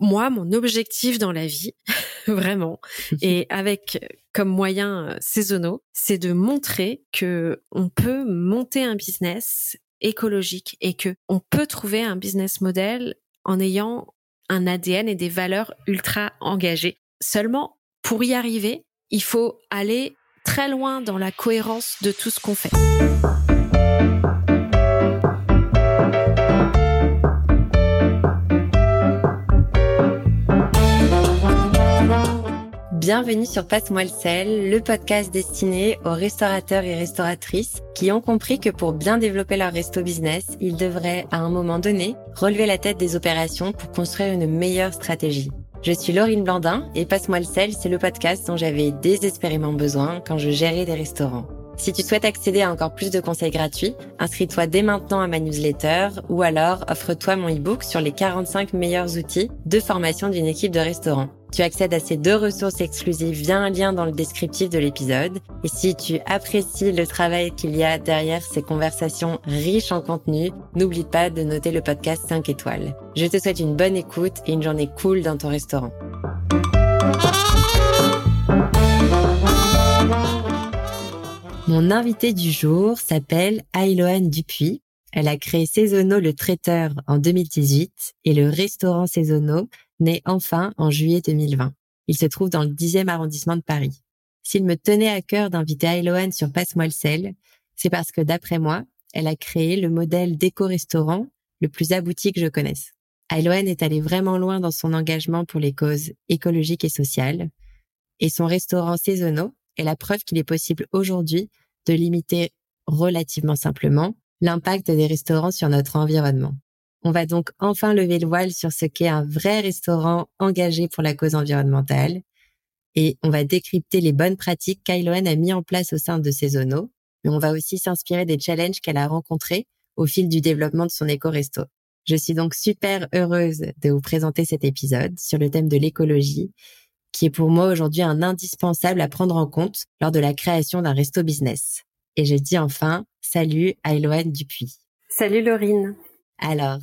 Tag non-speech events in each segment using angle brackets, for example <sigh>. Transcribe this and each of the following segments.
moi, mon objectif dans la vie, <laughs> vraiment, <laughs> et avec comme moyens euh, saisonnaux, c'est de montrer que on peut monter un business écologique et que on peut trouver un business model en ayant un ADN et des valeurs ultra engagées. Seulement, pour y arriver, il faut aller très loin dans la cohérence de tout ce qu'on fait. Bienvenue sur Passe-moi le sel, le podcast destiné aux restaurateurs et restauratrices qui ont compris que pour bien développer leur resto business, ils devraient, à un moment donné, relever la tête des opérations pour construire une meilleure stratégie. Je suis Laurine Blandin et Passe-moi le sel, c'est le podcast dont j'avais désespérément besoin quand je gérais des restaurants. Si tu souhaites accéder à encore plus de conseils gratuits, inscris-toi dès maintenant à ma newsletter ou alors offre-toi mon e-book sur les 45 meilleurs outils de formation d'une équipe de restaurant. Tu accèdes à ces deux ressources exclusives via un lien dans le descriptif de l'épisode. Et si tu apprécies le travail qu'il y a derrière ces conversations riches en contenu, n'oublie pas de noter le podcast 5 étoiles. Je te souhaite une bonne écoute et une journée cool dans ton restaurant. Mon invité du jour s'appelle Ailoane Dupuis. Elle a créé Saisonneau le traiteur en 2018 et le restaurant Saisonneau né enfin en juillet 2020. Il se trouve dans le 10e arrondissement de Paris. S'il me tenait à cœur d'inviter Ailoane sur Passe-moi le sel, c'est parce que d'après moi, elle a créé le modèle d'éco-restaurant le plus abouti que je connaisse. Ailoane est allée vraiment loin dans son engagement pour les causes écologiques et sociales, et son restaurant Saisonneau est la preuve qu'il est possible aujourd'hui de limiter relativement simplement l'impact des restaurants sur notre environnement. On va donc enfin lever le voile sur ce qu'est un vrai restaurant engagé pour la cause environnementale et on va décrypter les bonnes pratiques qu'Ailoen a mis en place au sein de ses zonos, mais on va aussi s'inspirer des challenges qu'elle a rencontrés au fil du développement de son éco-resto. Je suis donc super heureuse de vous présenter cet épisode sur le thème de l'écologie, qui est pour moi aujourd'hui un indispensable à prendre en compte lors de la création d'un resto business. Et je dis enfin, salut Ailoane Dupuis. Salut Laurine. Alors,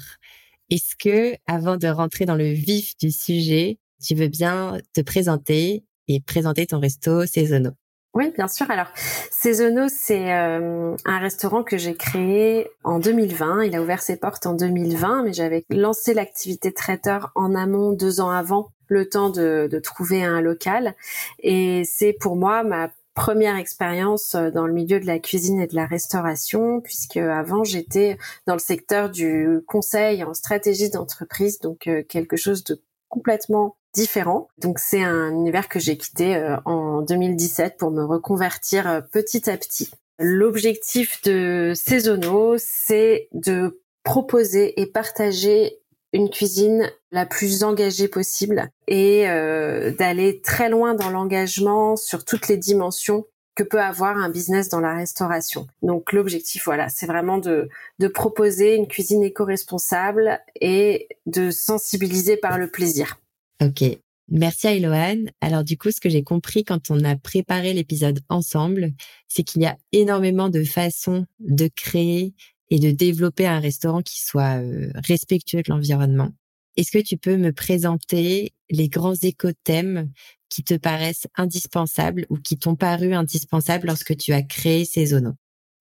est-ce que, avant de rentrer dans le vif du sujet, tu veux bien te présenter et présenter ton resto saisonneau? Oui, bien sûr. Alors, Saisonneau, c'est euh, un restaurant que j'ai créé en 2020. Il a ouvert ses portes en 2020, mais j'avais lancé l'activité traiteur en amont deux ans avant, le temps de, de trouver un local. Et c'est pour moi ma première expérience euh, dans le milieu de la cuisine et de la restauration, puisque avant j'étais dans le secteur du conseil en stratégie d'entreprise, donc euh, quelque chose de complètement différent. Donc c'est un univers que j'ai quitté euh, en 2017 pour me reconvertir petit à petit. L'objectif de Saisonneau, c'est de proposer et partager une cuisine la plus engagée possible et euh, d'aller très loin dans l'engagement sur toutes les dimensions que peut avoir un business dans la restauration. Donc l'objectif, voilà, c'est vraiment de, de proposer une cuisine éco-responsable et de sensibiliser par le plaisir. Ok. Merci à Alors du coup, ce que j'ai compris quand on a préparé l'épisode ensemble, c'est qu'il y a énormément de façons de créer et de développer un restaurant qui soit euh, respectueux de l'environnement. Est-ce que tu peux me présenter les grands écothèmes qui te paraissent indispensables ou qui t'ont paru indispensables lorsque tu as créé ces zones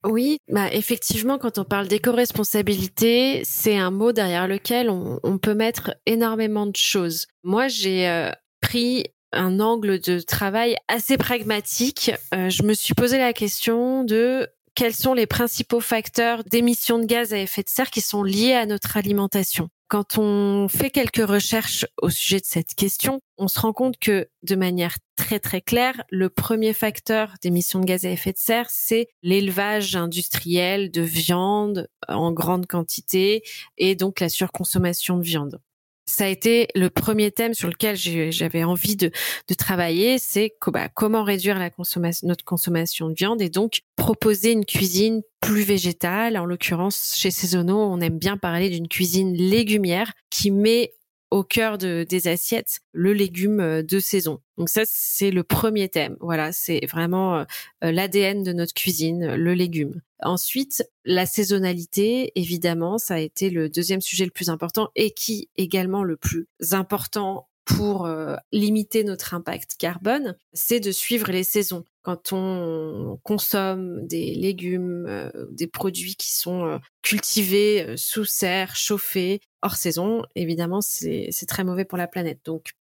oui, bah effectivement, quand on parle d'éco-responsabilité, c'est un mot derrière lequel on, peut mettre énormément de choses. Moi, j'ai euh, pris un angle de travail assez pragmatique. Euh, je me suis posé la question de quels sont les principaux facteurs d'émissions de gaz à effet de serre qui sont liés à notre alimentation. Quand on fait quelques recherches au sujet de cette question, on se rend compte que de manière très très claire, le premier facteur d'émissions de gaz à effet de serre, c'est l'élevage industriel de viande en grande quantité et donc la surconsommation de viande ça a été le premier thème sur lequel j'avais envie de, travailler, c'est bah, comment réduire notre consommation de viande et donc proposer une cuisine plus végétale. En l'occurrence, chez Saisonneau, on aime bien parler d'une cuisine légumière qui met au cœur de, des assiettes le légume euh, de saison. Donc ça, c'est le premier thème. Voilà, c'est vraiment euh, euh, l'ADN de notre cuisine, le légume. Ensuite, la saisonnalité, évidemment, ça a été le deuxième sujet le plus important et qui également le plus important pour limiter notre impact carbone, c'est de suivre les saisons. Quand on consomme des légumes, des produits qui sont cultivés sous serre, chauffés, hors saison, évidemment, c'est très mauvais pour la planète. Donc,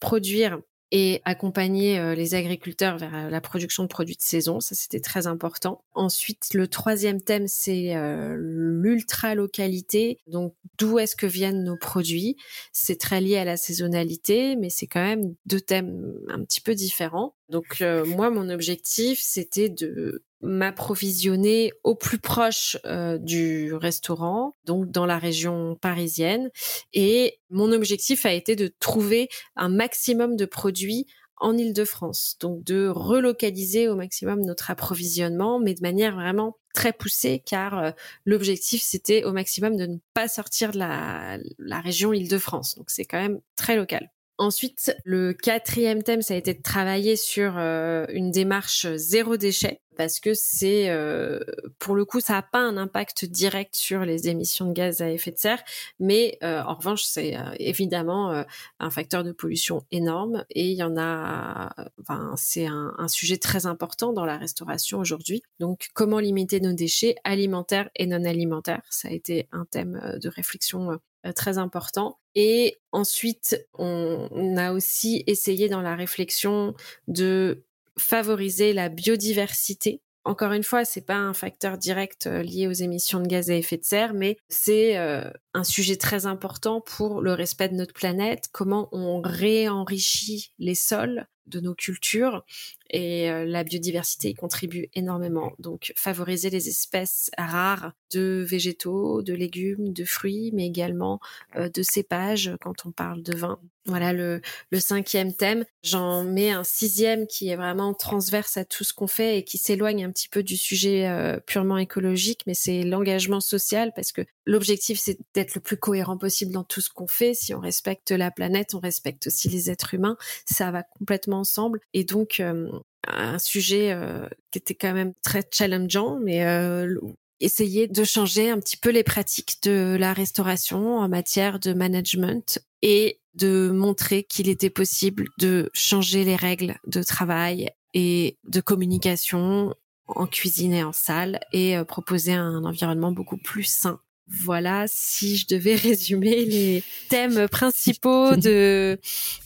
produire et accompagner euh, les agriculteurs vers euh, la production de produits de saison. Ça, c'était très important. Ensuite, le troisième thème, c'est euh, l'ultra-localité. Donc, d'où est-ce que viennent nos produits? C'est très lié à la saisonnalité, mais c'est quand même deux thèmes un petit peu différents. Donc, moi, mon objectif, c'était de m'approvisionner au plus proche euh, du restaurant, donc dans la région parisienne. Et mon objectif a été de trouver un maximum de produits en Île-de-France, donc de relocaliser au maximum notre approvisionnement, mais de manière vraiment très poussée, car euh, l'objectif c'était au maximum de ne pas sortir de la, la région Île-de-France. Donc c'est quand même très local. Ensuite, le quatrième thème, ça a été de travailler sur euh, une démarche zéro déchet parce que c'est, euh, pour le coup, ça n'a pas un impact direct sur les émissions de gaz à effet de serre, mais euh, en revanche, c'est évidemment un facteur de pollution énorme et il y en a, enfin, c'est un, sujet très important dans la restauration aujourd'hui. Donc, comment limiter nos déchets alimentaires et non alimentaires? Ça a été un thème de réflexion très important. Et ensuite, on, a aussi essayé dans la réflexion de favoriser la biodiversité. Encore une fois, c'est pas un facteur direct euh, lié aux émissions de gaz à effet de serre, mais c'est euh, un sujet très important pour le respect de notre planète, comment on réenrichit les sols de nos cultures et euh, la biodiversité y contribue énormément. Donc favoriser les espèces rares de végétaux, de légumes, de fruits, mais également euh, de cépages quand on parle de vin. Voilà le, cinquième thème. J'en mets un sixième qui est vraiment transverse à tout ce qu'on fait et qui s'éloigne un petit peu du sujet euh, purement écologique, mais c'est l'engagement social parce que l'objectif c'est d'être le plus cohérent possible dans tout ce qu'on fait. Si on respecte la planète, on respecte aussi les êtres humains. Ça va complètement ensemble. Et donc, euh, un sujet euh, qui était quand même très challengeant, mais euh, essayer de changer un petit peu les pratiques de la restauration en matière de management et de montrer qu'il était possible de changer les règles de travail et de communication en cuisine et en salle et proposer un environnement beaucoup plus sain voilà, si je devais <laughs> résumer les thèmes principaux <laughs> de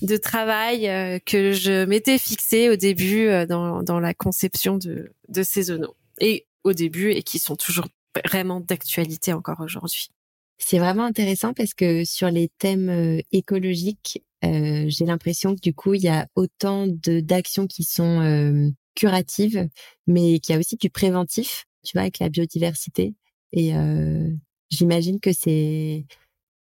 de travail euh, que je m'étais fixé au début euh, dans, dans la conception de de saisonaux et au début et qui sont toujours vraiment d'actualité encore aujourd'hui. C'est vraiment intéressant parce que sur les thèmes euh, écologiques, j'ai l'impression que du coup il y a autant d'actions qui sont curatives, mais qu'il y a aussi du préventif, tu vois, avec la biodiversité. Et J'imagine que c'est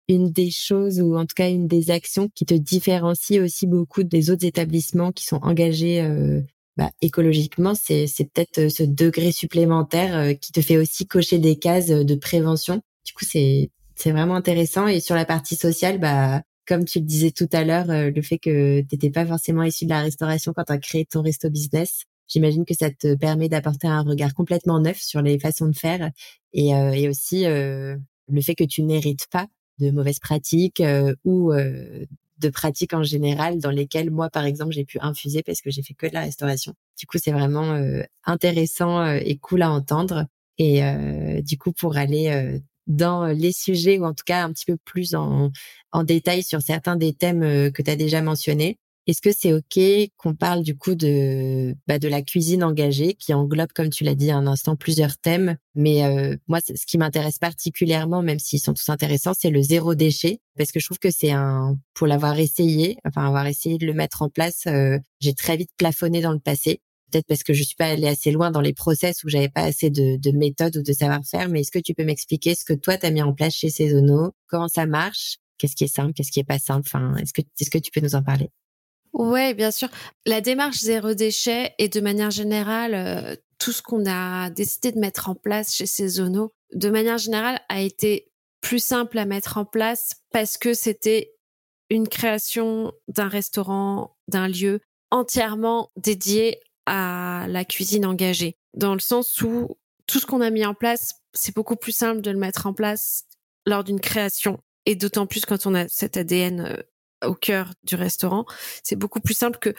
une des choses ou en tout cas une des actions qui te différencie aussi beaucoup des autres établissements qui sont engagés euh, bah, écologiquement. C'est, peut-être euh, ce degré supplémentaire euh, qui te fait aussi cocher des cases de prévention. Du coup, c'est c'est vraiment intéressant. Et sur la partie sociale, bah comme tu le disais tout à l'heure, le fait que tu n'étais pas forcément issu de la restauration quand tu as créé ton resto business, J'imagine que ça te permet d'apporter un regard complètement neuf sur les façons de faire et, euh, et aussi euh, le fait que tu n'hérites pas de mauvaises pratiques euh, ou de pratiques en général dans lesquelles moi, par exemple, j'ai pu infuser parce que j'ai fait que de la restauration. Du coup, c'est vraiment intéressant et cool à entendre. Et du coup, pour aller dans les sujets ou en tout cas un petit peu plus en, en détail sur certains des thèmes que tu as déjà mentionnés, est-ce que c'est ok qu'on parle du coup de bah, de la cuisine engagée qui englobe, comme tu l'as dit un instant, plusieurs thèmes? Mais euh, moi, ce qui m'intéresse particulièrement, même s'ils sont tous intéressants, c'est le zéro déchet parce que je trouve que c'est un pour l'avoir essayé, enfin avoir essayé de le mettre en place, euh, j'ai très vite plafonné dans le passé. Peut-être parce que je suis pas allée assez loin dans les process où j'avais pas assez de, de méthodes ou de savoir-faire. Mais est-ce que tu peux m'expliquer ce que toi tu as mis en place chez Saisonneau Comment ça marche? Qu'est-ce qui est simple? Qu'est-ce qui est pas simple? Enfin, est-ce que est-ce que tu peux nous en parler? Ouais, bien sûr. La démarche zéro déchet et de manière générale, euh, tout ce qu'on a décidé de mettre en place chez Saisonneau, de manière générale, a été plus simple à mettre en place parce que c'était une création d'un restaurant, d'un lieu entièrement dédié à la cuisine engagée. Dans le sens où tout ce qu'on a mis en place, c'est beaucoup plus simple de le mettre en place lors d'une création. Et d'autant plus quand on a cet ADN euh, au cœur du restaurant, c'est beaucoup plus simple que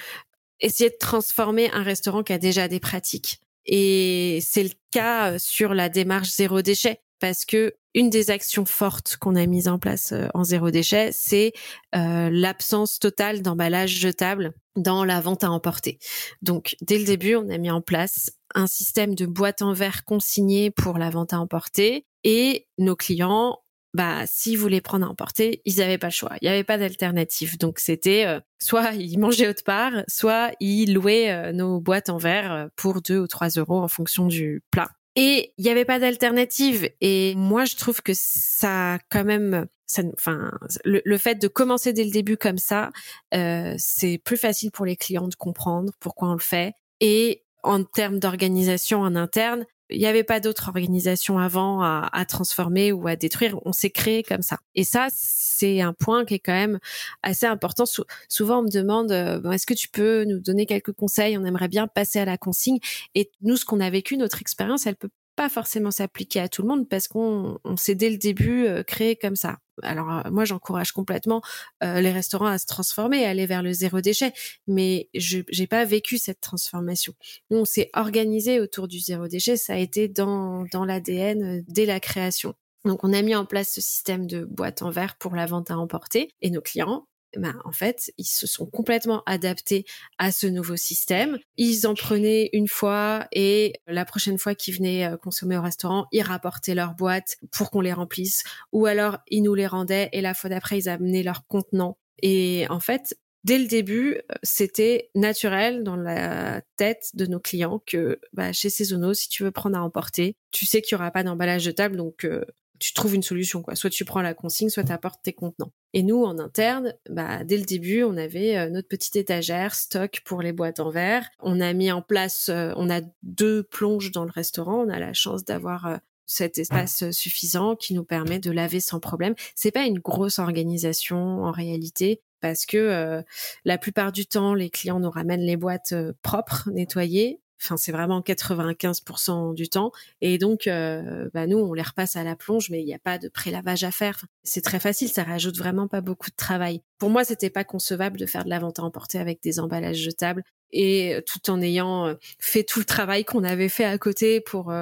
essayer de transformer un restaurant qui a déjà des pratiques. Et c'est le cas euh, sur la démarche zéro déchet parce que une des actions fortes qu'on a mises en place euh, en zéro déchet, c'est euh, l'absence totale d'emballage jetable dans la vente à emporter. Donc dès le début, on a mis en place un système de boîtes en verre consignées pour la vente à emporter et nos clients bah s'ils voulaient prendre à emporter, ils n'avaient pas le choix. Il n'y avait pas d'alternative. Donc c'était euh, soit ils mangeaient autre part, soit ils louaient euh, nos boîtes en verre euh, pour 2 ou 3 euros en fonction du plat. Et il n'y avait pas d'alternative. Et moi, je trouve que ça, quand même, ça, enfin, le, le, fait de commencer dès le début comme ça, c'est plus facile pour les clients de comprendre pourquoi on le fait. Et en termes d'organisation en interne, il n'y avait pas d'autre organisation avant à, transformer ou à détruire. On s'est créé comme ça. Et ça, c'est un point qui est quand même assez important. souvent, on me demande euh, est-ce que tu peux nous donner quelques conseils? On aimerait bien passer à la consigne. Et nous, ce qu'on a vécu, notre expérience, elle peut pas forcément s'appliquer à tout le monde parce qu'on on s'est dès le début euh, créé comme ça. Alors euh, moi j'encourage complètement euh, les restaurants à se transformer, à aller vers le zéro déchet, mais je j'ai pas vécu cette transformation. Nous on s'est organisé autour du zéro déchet, ça a été dans dans l'ADN dès la création. Donc on a mis en place ce système de boîtes en verre pour la vente à emporter et nos clients ben, en fait, ils se sont complètement adaptés à ce nouveau système. Ils en prenaient une fois et la prochaine fois qu'ils venaient euh, consommer au restaurant, ils rapportaient leurs boîtes pour qu'on les remplisse ou alors ils nous les rendaient et la fois d'après, ils amenaient leurs contenants. Et en fait, dès le début, euh, c'était naturel dans la tête de nos clients que bah, chez Saisonneau, si tu veux prendre à emporter, tu sais qu'il y aura pas d'emballage de table, donc euh, tu trouves une solution quoi. Soit tu prends la consigne, soit tu apportes tes contenants. Et nous en interne, bah dès le début, on avait euh, notre petite étagère stock pour les boîtes en verre. On a mis en place euh, on a deux plonges dans le restaurant, on a la chance d'avoir euh, cet espace suffisant qui nous permet de laver sans problème. C'est pas une grosse organisation en réalité parce que la plupart du temps les clients nous ramènent les boîtes propres, nettoyées Enfin, c'est vraiment 95% du temps. Et donc, euh, bah, nous, on les repasse à la plonge, mais il n'y a pas de pré-lavage à faire. C'est très facile, ça rajoute vraiment pas beaucoup de travail. Pour moi, c'était pas concevable de faire de la vente à emporter avec des emballages jetables et euh, tout en ayant euh, fait tout le travail qu'on avait fait à côté pour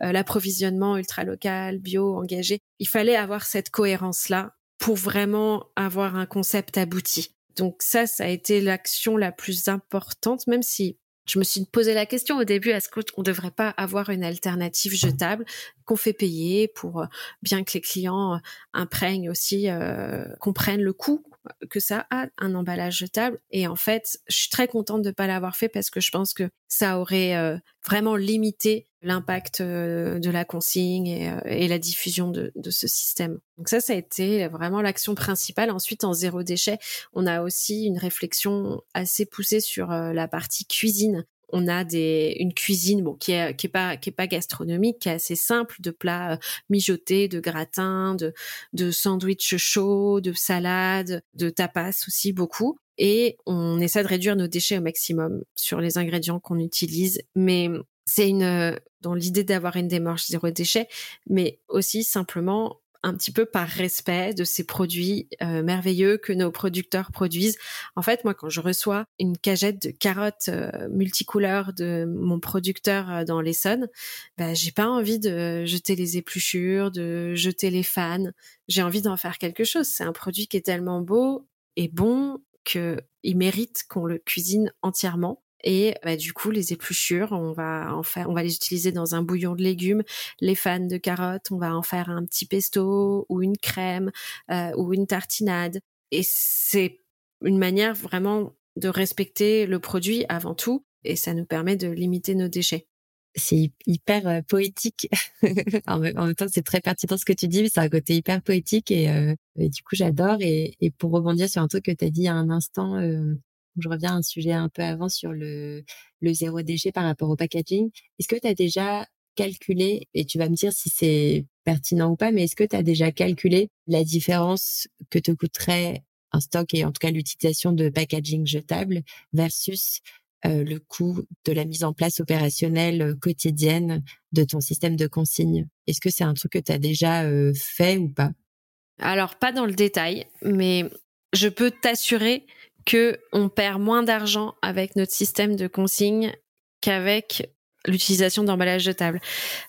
l'approvisionnement ultra local, bio, engagé. Il fallait avoir cette cohérence-là pour vraiment avoir un concept abouti. Donc ça, ça a été l'action la plus importante, même si je me suis posé la question au début, est-ce qu'on ne devrait pas avoir une alternative jetable qu'on fait payer pour euh, bien que les clients euh, imprègnent aussi, euh, comprennent le coût que ça a un emballage jetable. Et en fait, je suis très contente de ne pas l'avoir fait parce que je pense que ça aurait euh, vraiment limité l'impact de la consigne et, la diffusion de, de, ce système. Donc ça, ça a été vraiment l'action principale. Ensuite, en zéro déchet, on a aussi une réflexion assez poussée sur la partie cuisine on a des une cuisine bon qui est qui est pas qui est pas gastronomique qui est assez simple de plats euh, mijotés de gratins de de sandwichs chauds de salades de tapas aussi beaucoup. Et on essaie de réduire nos déchets au maximum sur les ingrédients qu'on utilise. Mais c'est une dans l'idée d'avoir une démarche zéro déchet mais aussi simplement un petit peu par respect de ces produits euh, merveilleux que nos producteurs produisent. En fait, moi, quand je reçois une cagette de carottes euh, multicouleurs de mon producteur euh, dans l'Essonne, bah, j'ai pas envie de jeter les épluchures, de jeter les fans. J'ai envie d'en faire quelque chose. C'est un produit qui est tellement beau et bon qu'il mérite qu'on le cuisine entièrement. Et bah, du coup, les épluchures, on va en faire, on va les utiliser dans un bouillon de légumes. Les fans de carottes, on va en faire un petit pesto ou une crème euh, ou une tartinade. Et c'est une manière vraiment de respecter le produit avant tout, et ça nous permet de limiter nos déchets. C'est hyper euh, poétique. <laughs> en, même temps, c'est très pertinent ce que tu dis, mais c'est un côté hyper poétique et, euh, du coup, j'adore. Et, pour rebondir sur un truc que tu as dit il un instant, je reviens à un sujet un peu avant sur le, le zéro déchet par rapport au packaging. Est-ce que tu as déjà calculé, et tu vas me dire si c'est pertinent ou pas, mais est-ce que tu as déjà calculé la différence que te coûterait un stock et en tout cas l'utilisation de packaging jetable versus euh, le coût de la mise en place opérationnelle quotidienne de ton système de consigne? Est-ce que c'est un truc que tu as déjà euh, fait ou pas? Alors, pas dans le détail, mais je peux t'assurer que on perd moins d'argent avec notre système de consigne qu'avec l'utilisation d'emballages jetables.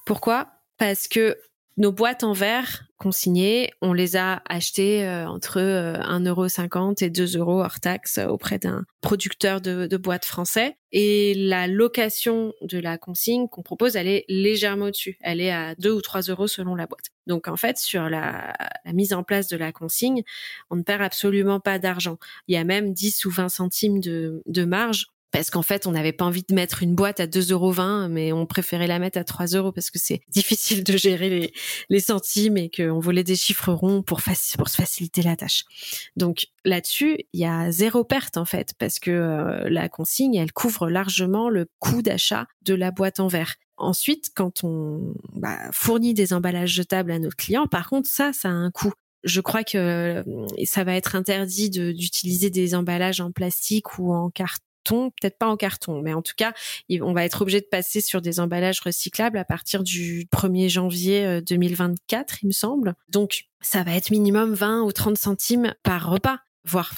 Pourquoi? Parce que nos boîtes en verre consignées, on les a achetées euh, entre 1,50€ euh, et 2 euros hors taxe auprès d'un producteur de, boîtes français. Et la location de la consigne qu'on propose, elle est légèrement au-dessus. Elle est à 2 ou 3 euros selon la boîte. Donc en fait, sur la, mise en place de la consigne, on ne perd absolument pas d'argent. Il y a même 10 ou 20 centimes de marge parce qu'en fait, on n'avait pas envie de mettre une boîte à 2,20 euros, mais on préférait la mettre à 3 euros parce que c'est <laughs> difficile de gérer les, les centimes et qu'on voulait des chiffres ronds pour, pour se faciliter la tâche. Donc là-dessus, il y a zéro perte en fait, parce que euh, la consigne, elle couvre largement le coût d'achat de la boîte en verre. Ensuite, quand on bah, fournit des emballages jetables à nos clients, par contre, ça, ça a un coût je crois que euh, ça va être interdit d'utiliser des emballages en plastique ou en carton peut-être pas en carton, mais en tout cas, on va être obligé de passer sur des emballages recyclables à partir du 1er janvier 2024, euh, il me semble. Donc, ça va être minimum 20 ou 30 centimes par repas, voire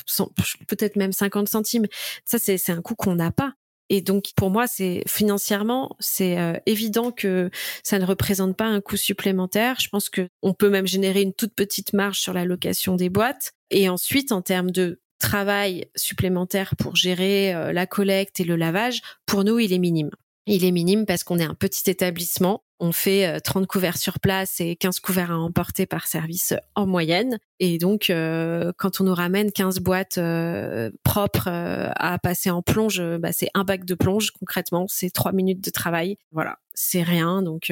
peut-être même 50 centimes. Ça, c'est un coût qu'on n'a pas. Et donc pour moi, c'est financièrement, c'est euh, évident que ça ne représente pas un coût supplémentaire. Je pense que on peut même générer une toute petite marge sur la location des boîtes. Et ensuite, en termes de travail supplémentaire pour gérer euh, la collecte et le lavage, pour nous, il est minime. Il est minime parce qu'on est un petit établissement. On fait 30 euh, couverts sur place et 15 couverts à emporter par service en moyenne. Et donc, euh, quand on nous ramène 15 boîtes propres à passer en plonge, bah, c'est un bac de plonge concrètement. C'est trois minutes de travail. Voilà, c'est rien. Donc,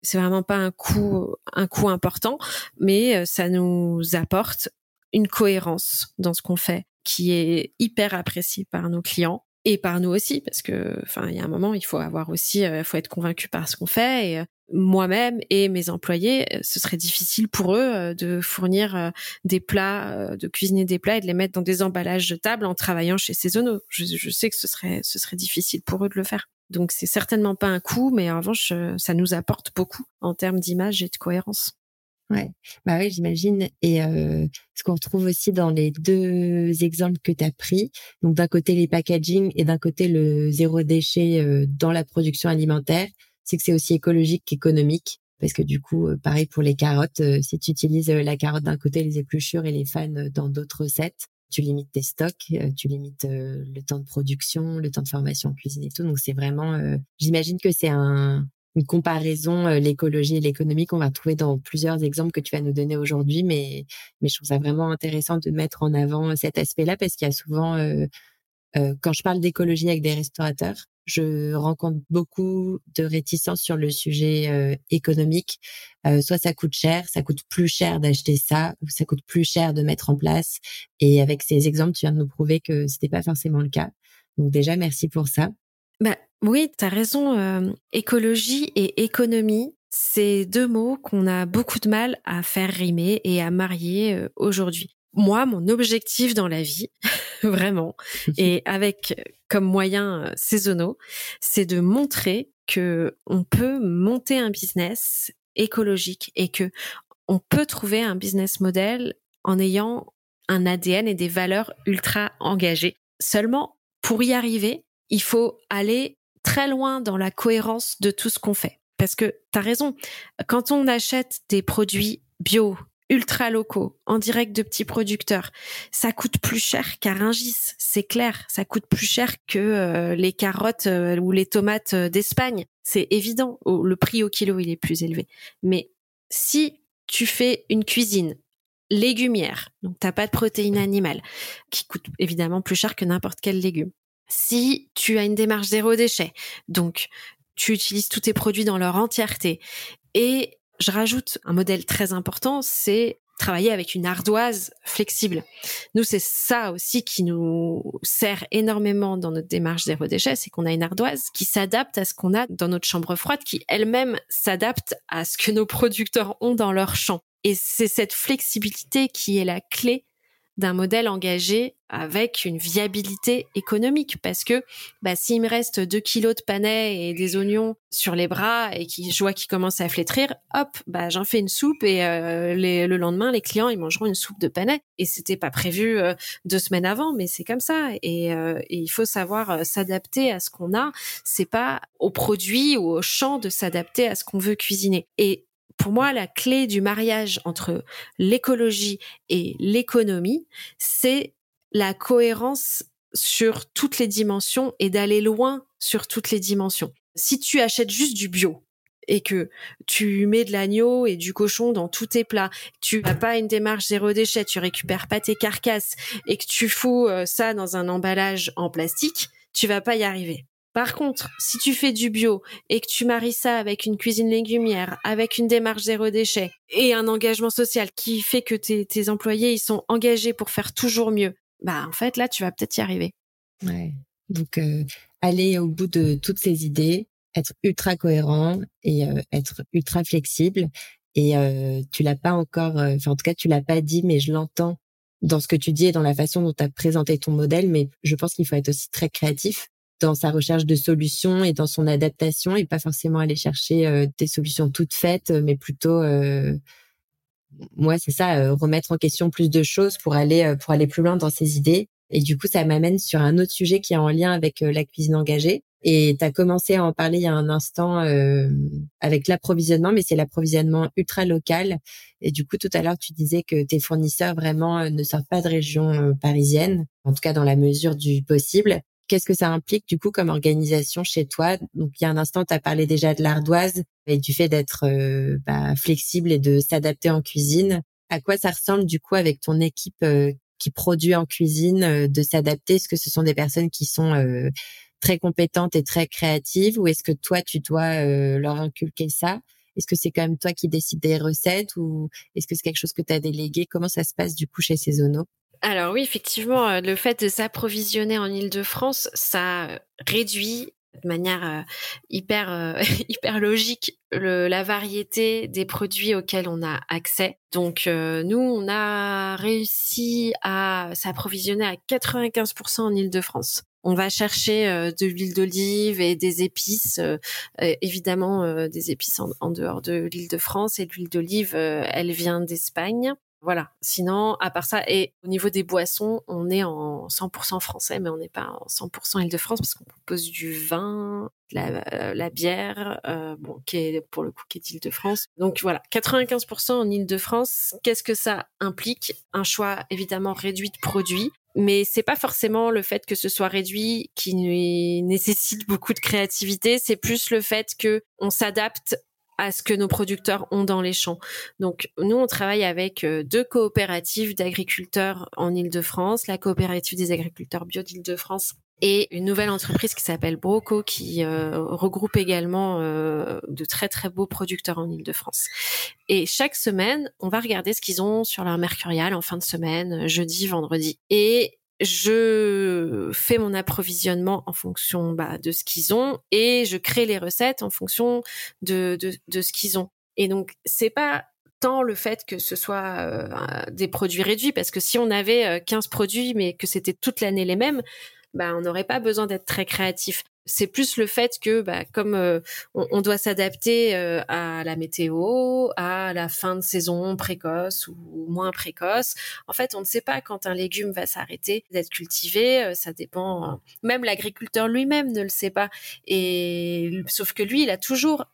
c'est vraiment pas un coût, un coût important, mais ça nous apporte une cohérence dans ce qu'on fait qui est hyper appréciée par nos clients et par nous aussi parce que enfin il y a un moment il faut avoir aussi euh, faut être convaincu par ce qu'on fait et euh, moi-même et mes employés euh, ce serait difficile pour eux de fournir des plats de cuisiner des plats et de les mettre dans des emballages jetables en travaillant chez Saisonneau je, je sais que ce serait ce serait difficile pour eux de le faire Donc c'est certainement pas un coût, mais en revanche, ça nous apporte beaucoup en termes d'image et de cohérence. Ouais, bah oui, j'imagine. Et euh, ce qu'on retrouve aussi dans les deux exemples que tu as pris, donc d'un côté les packaging et d'un côté le zéro déchet euh, dans la production alimentaire, c'est que c'est aussi écologique qu'économique. Parce que du coup, euh, pareil pour les carottes, euh, si tu utilises la carotte d'un côté, les épluchures et les fans dans d'autres recettes, tu limites tes stocks, tu limites le temps de production, le temps de formation en cuisine et tout. Donc c'est vraiment, j'imagine que c'est un, une comparaison, euh, l'écologie et l'économie qu'on va trouver dans plusieurs exemples que tu vas nous donner aujourd'hui. Mais, mais je trouve ça vraiment intéressant de mettre en avant cet aspect-là parce qu'il y a souvent, euh, euh, quand je parle d'écologie avec des restaurateurs, je rencontre beaucoup de réticences sur le sujet économique. soit ça coûte cher, ça coûte plus cher d'acheter ça, ou ça coûte plus cher de mettre en place. Et avec ces exemples, tu viens de nous prouver que c'était pas forcément le cas. Donc déjà, merci pour ça. Bah, oui, tu as raison. Euh, écologie et économie, c'est deux mots qu'on a beaucoup de mal à faire rimer et à marier euh, aujourd'hui. Moi, mon objectif dans la vie, <laughs> vraiment, <laughs> et avec comme moyens euh, saisonnaux, c'est de montrer que on peut monter un business écologique et que on peut trouver un business model en ayant un ADN et des valeurs ultra engagées. Seulement, pour y arriver, il faut aller très loin dans la cohérence de tout ce qu'on fait. Parce que tu raison, quand on achète des produits bio, ultra locaux, en direct de petits producteurs, ça coûte plus cher qu'à Ringis, c'est clair. Ça coûte plus cher que euh, les carottes euh, ou les tomates euh, d'Espagne. C'est évident, le prix au kilo, il est plus élevé. Mais si tu fais une cuisine légumière, donc t'as pas de protéines animales, qui coûte évidemment plus cher que n'importe quel légume si tu as une démarche zéro déchet, donc tu utilises tous tes produits dans leur entièreté. Et je rajoute un modèle très important, c'est travailler avec une ardoise flexible. Nous, c'est ça aussi qui nous sert énormément dans notre démarche zéro déchet, c'est qu'on a une ardoise qui s'adapte à ce qu'on a dans notre chambre froide, qui elle-même s'adapte à ce que nos producteurs ont dans leur champ. Et c'est cette flexibilité qui est la clé d'un modèle engagé avec une viabilité économique. Parce que bah, s'il me reste 2 kilos de panais et des oignons sur les bras et qui je vois qu'ils commencent à flétrir, hop, bah j'en fais une soupe et euh, le lendemain les clients ils mangeront une soupe de panais. Et c'était pas prévu euh, deux semaines avant mais c'est comme ça. Et, euh, et, il faut savoir s'adapter à ce qu'on a, c'est pas au produit ou au champ de s'adapter à ce qu'on veut cuisiner. Et pour moi, la clé du mariage entre l'écologie et l'économie, c'est la cohérence sur toutes les dimensions et d'aller loin sur toutes les dimensions. Si tu achètes juste du bio et que tu mets de l'agneau et du cochon dans tous tes plats, tu n'as pas une démarche zéro déchet, tu récupères pas tes carcasses et que tu fous euh, ça dans un emballage en plastique, tu vas pas y arriver. Par contre, si tu fais du bio et que tu maries ça avec une cuisine légumière, avec une démarche zéro déchet et un engagement social qui fait que tes, employés ils sont engagés pour faire toujours mieux, bah en fait là tu vas peut-être y arriver. Ouais. Donc euh, aller au bout de toutes ces idées, être ultra cohérent et euh, être ultra flexible. Et euh, tu l'as pas encore, enfin en tout cas tu l'as pas dit, mais je l'entends dans ce que tu dis et dans la façon dont tu as présenté ton modèle. Mais je pense qu'il faut être aussi très créatif dans sa recherche de solutions et dans son adaptation et pas forcément aller chercher euh, des solutions toutes faites, mais plutôt, euh, moi c'est ça, euh, remettre en question plus de choses pour aller pour aller plus loin dans ses idées. Et du coup, ça m'amène sur un autre sujet qui est en lien avec la cuisine engagée. Et tu as commencé à en parler il y a un instant avec l'approvisionnement, mais c'est l'approvisionnement ultra local. Et du coup, tout à l'heure, tu disais que tes fournisseurs vraiment ne sortent pas de région parisienne, en tout cas dans la mesure du possible. Qu'est-ce que ça implique du coup comme organisation chez toi? Donc il y a un instant, tu as parlé déjà de l'ardoise et du fait d'être euh, bah, flexible et de s'adapter en cuisine. À quoi ça ressemble du coup avec ton équipe euh, qui produit en cuisine, euh, de s'adapter? Est-ce que ce sont des personnes qui sont très compétentes et très créatives ou est-ce que toi, tu dois leur inculquer ça? Est-ce que c'est quand même toi qui décides des recettes ou est-ce que c'est quelque chose que tu as délégué? Comment ça se passe du coup chez Cézono alors oui, effectivement, euh, le fait de s'approvisionner en Île-de-France, ça réduit de manière euh, hyper euh, <laughs> hyper logique la variété des produits auxquels on a accès. Donc nous, on a réussi à s'approvisionner à 95% en Île-de-France. On va chercher de l'huile d'olive et des épices, évidemment des épices en, en dehors de l'île de France et l'huile d'olive, elle vient d'Espagne. Voilà. Sinon, à part ça, et au niveau des boissons, on est en 100% français, mais on n'est pas en 100% Île-de-France parce qu'on propose du vin, la, la bière, euh, bon, qui est pour le coup qui est Île-de-France. Donc voilà, 95% en Île-de-France. Qu'est-ce que ça implique? Un choix évidemment réduit de produits, mais c'est pas forcément le fait que ce soit réduit qui nécessite beaucoup de créativité. C'est plus le fait que on s'adapte à ce que nos producteurs ont dans les champs. Donc nous, on travaille avec euh, deux coopératives d'agriculteurs en Île-de-France, la coopérative des agriculteurs bio d'Île-de-France et une nouvelle entreprise qui s'appelle Broco qui euh, regroupe également euh, de très très beaux producteurs en Île-de-France. Et chaque semaine, on va regarder ce qu'ils ont sur leur mercurial en fin de semaine, jeudi, vendredi. Et je fais mon approvisionnement en fonction bah, de ce qu'ils ont et je crée les recettes en fonction de, de, ce qu'ils ont. Et donc c'est pas tant le fait que ce soit euh, des produits réduits parce que si on avait 15 euh, produits mais que c'était toute l'année les mêmes, bah on n'aurait pas besoin d'être très créatif c'est plus le fait que, bah, comme euh, on, doit s'adapter euh, à la météo, à la fin de saison précoce ou moins précoce. En fait, on ne sait pas quand un légume va s'arrêter d'être cultivé. Euh, ça dépend. Même l'agriculteur lui-même ne le sait pas. Et sauf que lui, il a toujours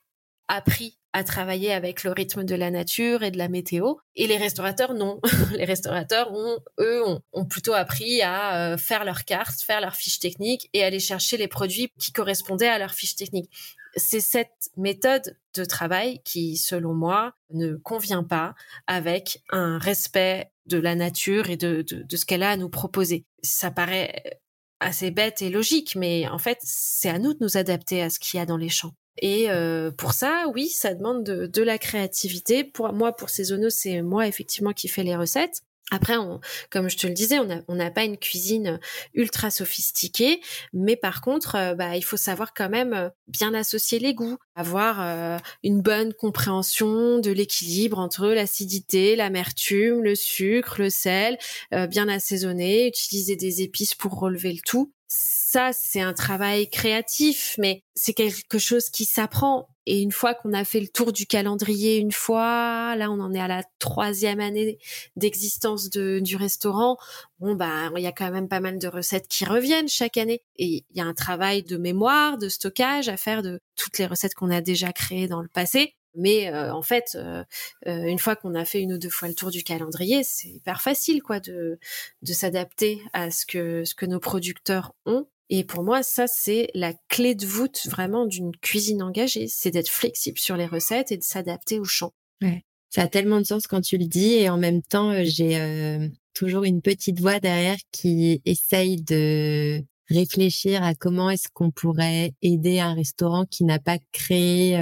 appris à travailler avec le rythme de la nature et de la météo. Et les restaurateurs, non. <laughs> les restaurateurs, ont, eux, ont, plutôt appris à euh, faire leurs cartes, faire leurs fiches techniques et aller chercher les produits qui correspondaient à leurs fiches techniques. C'est cette méthode de travail qui, selon moi, ne convient pas avec un respect de la nature et de, de, de ce qu'elle a à nous proposer. Ça paraît assez bête et logique, mais en fait, c'est à nous de nous adapter à ce qu'il y a dans les champs. Et euh, pour ça, oui, ça demande de, de, la créativité. Pour moi, pour ces c'est moi effectivement qui fais les recettes. Après, on, comme je te le disais, on n'a pas une cuisine ultra sophistiquée, mais par contre, euh, bah, il faut savoir quand même euh, bien associer les goûts, avoir une bonne compréhension de l'équilibre entre l'acidité, l'amertume, le sucre, le sel, bien assaisonner, utiliser des épices pour relever le tout ça, c'est un travail créatif, mais c'est quelque chose qui s'apprend. Et une fois qu'on a fait le tour du calendrier une fois, là, on en est à la troisième année d'existence du restaurant. Bon, bah, il y a quand même pas mal de recettes qui reviennent chaque année. Et il y a un travail de mémoire, de stockage à faire de toutes les recettes qu'on a déjà créées dans le passé. Mais euh, en fait, euh, euh, une fois qu'on a fait une ou deux fois le tour du calendrier, c'est hyper facile quoi de de s'adapter à ce que ce que nos producteurs ont. Et pour moi, ça c'est la clé de voûte vraiment d'une cuisine engagée, c'est d'être flexible sur les recettes et de s'adapter au champ. Ouais. Ça a tellement de sens quand tu le dis et en même temps, j'ai toujours une petite voix derrière qui essaye de réfléchir à comment est-ce qu'on pourrait aider un restaurant qui n'a pas créé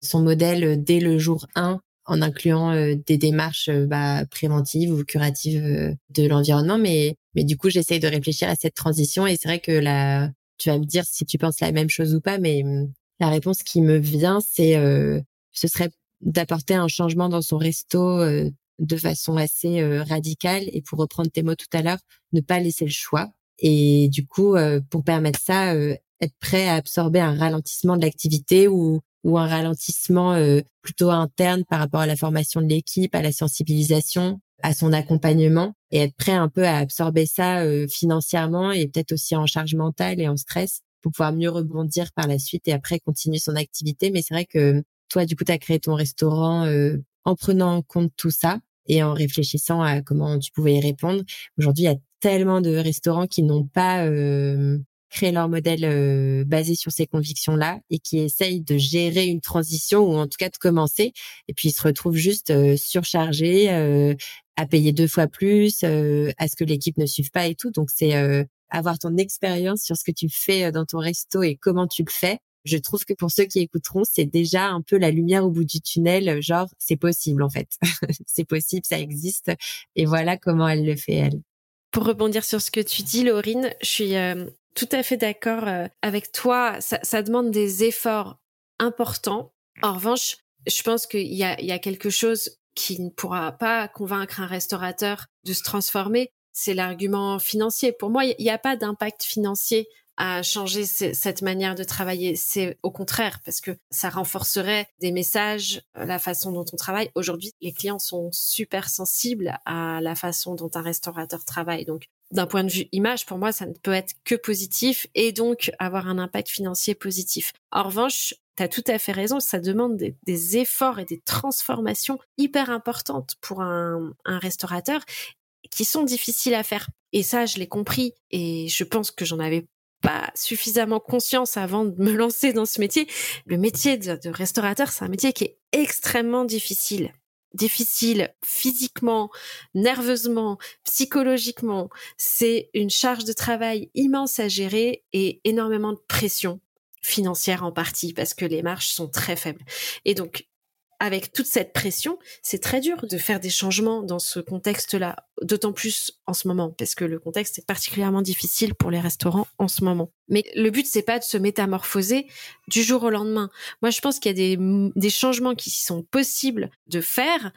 son modèle euh, dès le jour 1 en incluant euh, des démarches euh, bah, préventives ou curatives de l'environnement. Mais, mais du coup, j'essaye de réfléchir à cette transition et c'est vrai que là, tu vas me dire si tu penses la même chose ou pas, mais hum, la réponse qui me vient, c'est ce serait d'apporter un changement dans son resto de façon assez radicale et pour reprendre tes mots tout à l'heure, ne pas laisser le choix. Et du coup, pour permettre ça, être prêt à absorber un ralentissement de l'activité ou ou un ralentissement euh, plutôt interne par rapport à la formation de l'équipe, à la sensibilisation, à son accompagnement et être prêt un peu à absorber ça euh, financièrement et peut-être aussi en charge mentale et en stress pour pouvoir mieux rebondir par la suite et après continuer son activité. Mais c'est vrai que toi, du coup, tu as créé ton restaurant euh, en prenant en compte tout ça et en réfléchissant à comment tu pouvais y répondre. Aujourd'hui, il y a tellement de restaurants qui n'ont pas créer leur modèle euh, basé sur ces convictions-là et qui essayent de gérer une transition ou en tout cas de commencer et puis ils se retrouvent juste euh, surchargés euh, à payer deux fois plus, à ce que l'équipe ne suive pas et tout. Donc c'est avoir ton expérience sur ce que tu fais dans ton resto et comment tu le fais. Je trouve que pour ceux qui écouteront, c'est déjà un peu la lumière au bout du tunnel, genre c'est possible en fait. <laughs> c'est possible, ça existe et voilà comment elle le fait elle. Pour rebondir sur ce que tu dis, Laurine, je suis tout à fait d'accord euh, avec toi. Ça, ça, demande des efforts importants. En revanche, je pense qu'il y a, il y a quelque chose qui ne pourra pas convaincre un restaurateur de se transformer, c'est l'argument financier. Pour moi, il n'y a pas d'impact financier à changer cette manière de travailler. C'est au contraire parce que ça renforcerait des messages, euh, la façon dont on travaille. Aujourd'hui, les clients sont super sensibles à la façon dont un restaurateur travaille. Donc, d'un point de vue image, pour moi, ça ne peut être que positif et donc avoir un impact financier positif. En revanche, tu as tout à fait raison, ça demande des, efforts et des transformations hyper importantes pour un, un restaurateur qui sont difficiles à faire. Et ça, je l'ai compris et je pense que j'en avais pas suffisamment conscience avant de me <laughs> lancer dans ce métier. Le métier de, restaurateur, c'est un métier qui est extrêmement difficile. Difficile physiquement, nerveusement, psychologiquement. C'est une charge de travail immense à gérer et énormément de pression financière en partie parce que les marges sont très faibles. Et donc, avec toute cette pression, c'est très dur de faire des changements dans ce contexte-là, d'autant plus en ce moment, parce que le contexte est particulièrement difficile pour les restaurants en ce moment. Mais le but, c'est pas de se métamorphoser du jour au lendemain. Moi, je pense qu'il y a des, des changements qui sont possibles de faire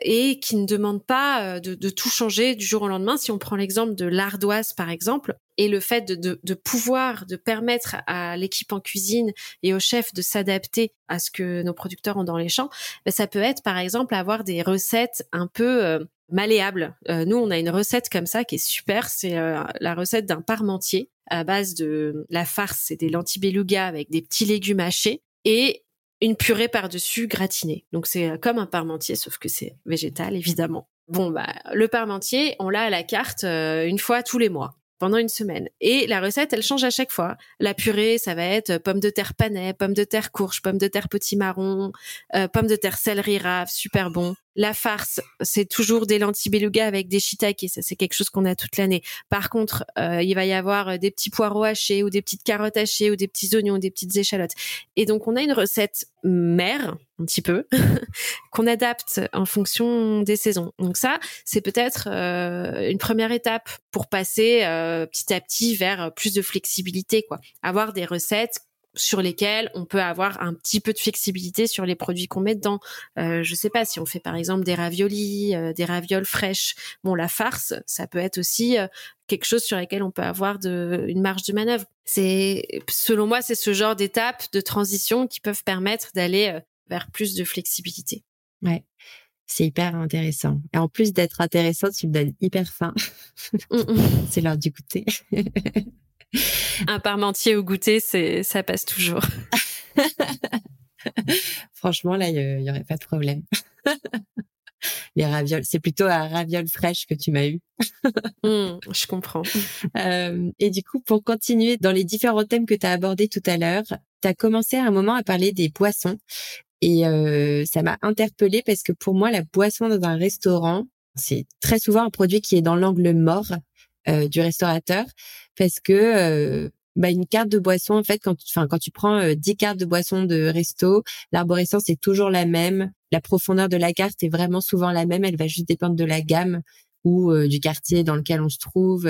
et qui ne demande pas euh, de, tout changer du jour au lendemain. Si on prend l'exemple de l'ardoise, par exemple, et le fait de, pouvoir, de permettre à l'équipe en cuisine et au chef de s'adapter à ce que nos producteurs ont dans les champs, ben, ça peut être, par exemple, avoir des recettes un peu euh, malléables. Euh, nous, on a une recette comme ça qui est super. C'est la recette d'un parmentier à base de la farce et des lentilles beluga avec des petits légumes hachés. Et une purée par-dessus gratinée. Donc c'est euh, comme un parmentier, sauf que c'est végétal, évidemment. Bon, bah, le parmentier, on l'a à la carte euh, une fois tous les mois pendant une semaine. Et la recette, elle change à chaque fois. La purée, ça va être pommes de terre panais, pommes de terre courge, pommes de terre petit marron, euh, pommes de terre céleri rave, super bon. La farce, c'est toujours des lentilles beluga avec des shiitake, ça c'est quelque chose qu'on a toute l'année. Par contre, euh, il va y avoir euh, des petits poireaux hachés ou des petites carottes hachées ou des petits oignons, des petites échalotes. Et donc on a une recette mère, un petit peu, <laughs> qu'on adapte en fonction des saisons. Donc ça, c'est peut-être euh, une première étape pour passer petit à petit vers plus de flexibilité, quoi. Avoir des recettes sur lesquels on peut avoir un petit peu de flexibilité sur les produits qu'on met dedans. Euh, je sais pas si on fait par exemple des raviolis, euh, des ravioles fraîches. Bon, la farce, ça peut être aussi euh, quelque chose sur lequel on peut avoir de, une marge de manœuvre. C'est, selon moi, c'est ce genre d'étapes de transition qui peuvent permettre d'aller euh, vers plus de flexibilité. Ouais. C'est hyper intéressant. Et en plus d'être intéressant, tu me donnes hyper faim. Mm, mm. <laughs> c'est l'heure du goûter. <laughs> <laughs> Un parmentier au goûter, c'est ça passe toujours. <laughs> Franchement, là, il y, aurait pas de problème. <laughs> Les ravioles, c'est plutôt à ravioles fraîches que tu m'as eu. Mmh, je comprends. Euh, et du coup, pour continuer dans les différents thèmes que tu as abordés tout à l'heure, tu as commencé à un moment à parler des boissons. Et euh, ça m'a interpellée parce que pour moi, la boisson dans un restaurant, c'est très souvent un produit qui est dans l'angle mort euh, du restaurateur parce que euh, bah, une carte de boisson en fait quand enfin quand tu prends euh, 10 cartes de boisson de resto l'arborescence est toujours la même la profondeur de la carte est vraiment souvent la même elle va juste dépendre de la gamme ou euh, du quartier dans lequel on se trouve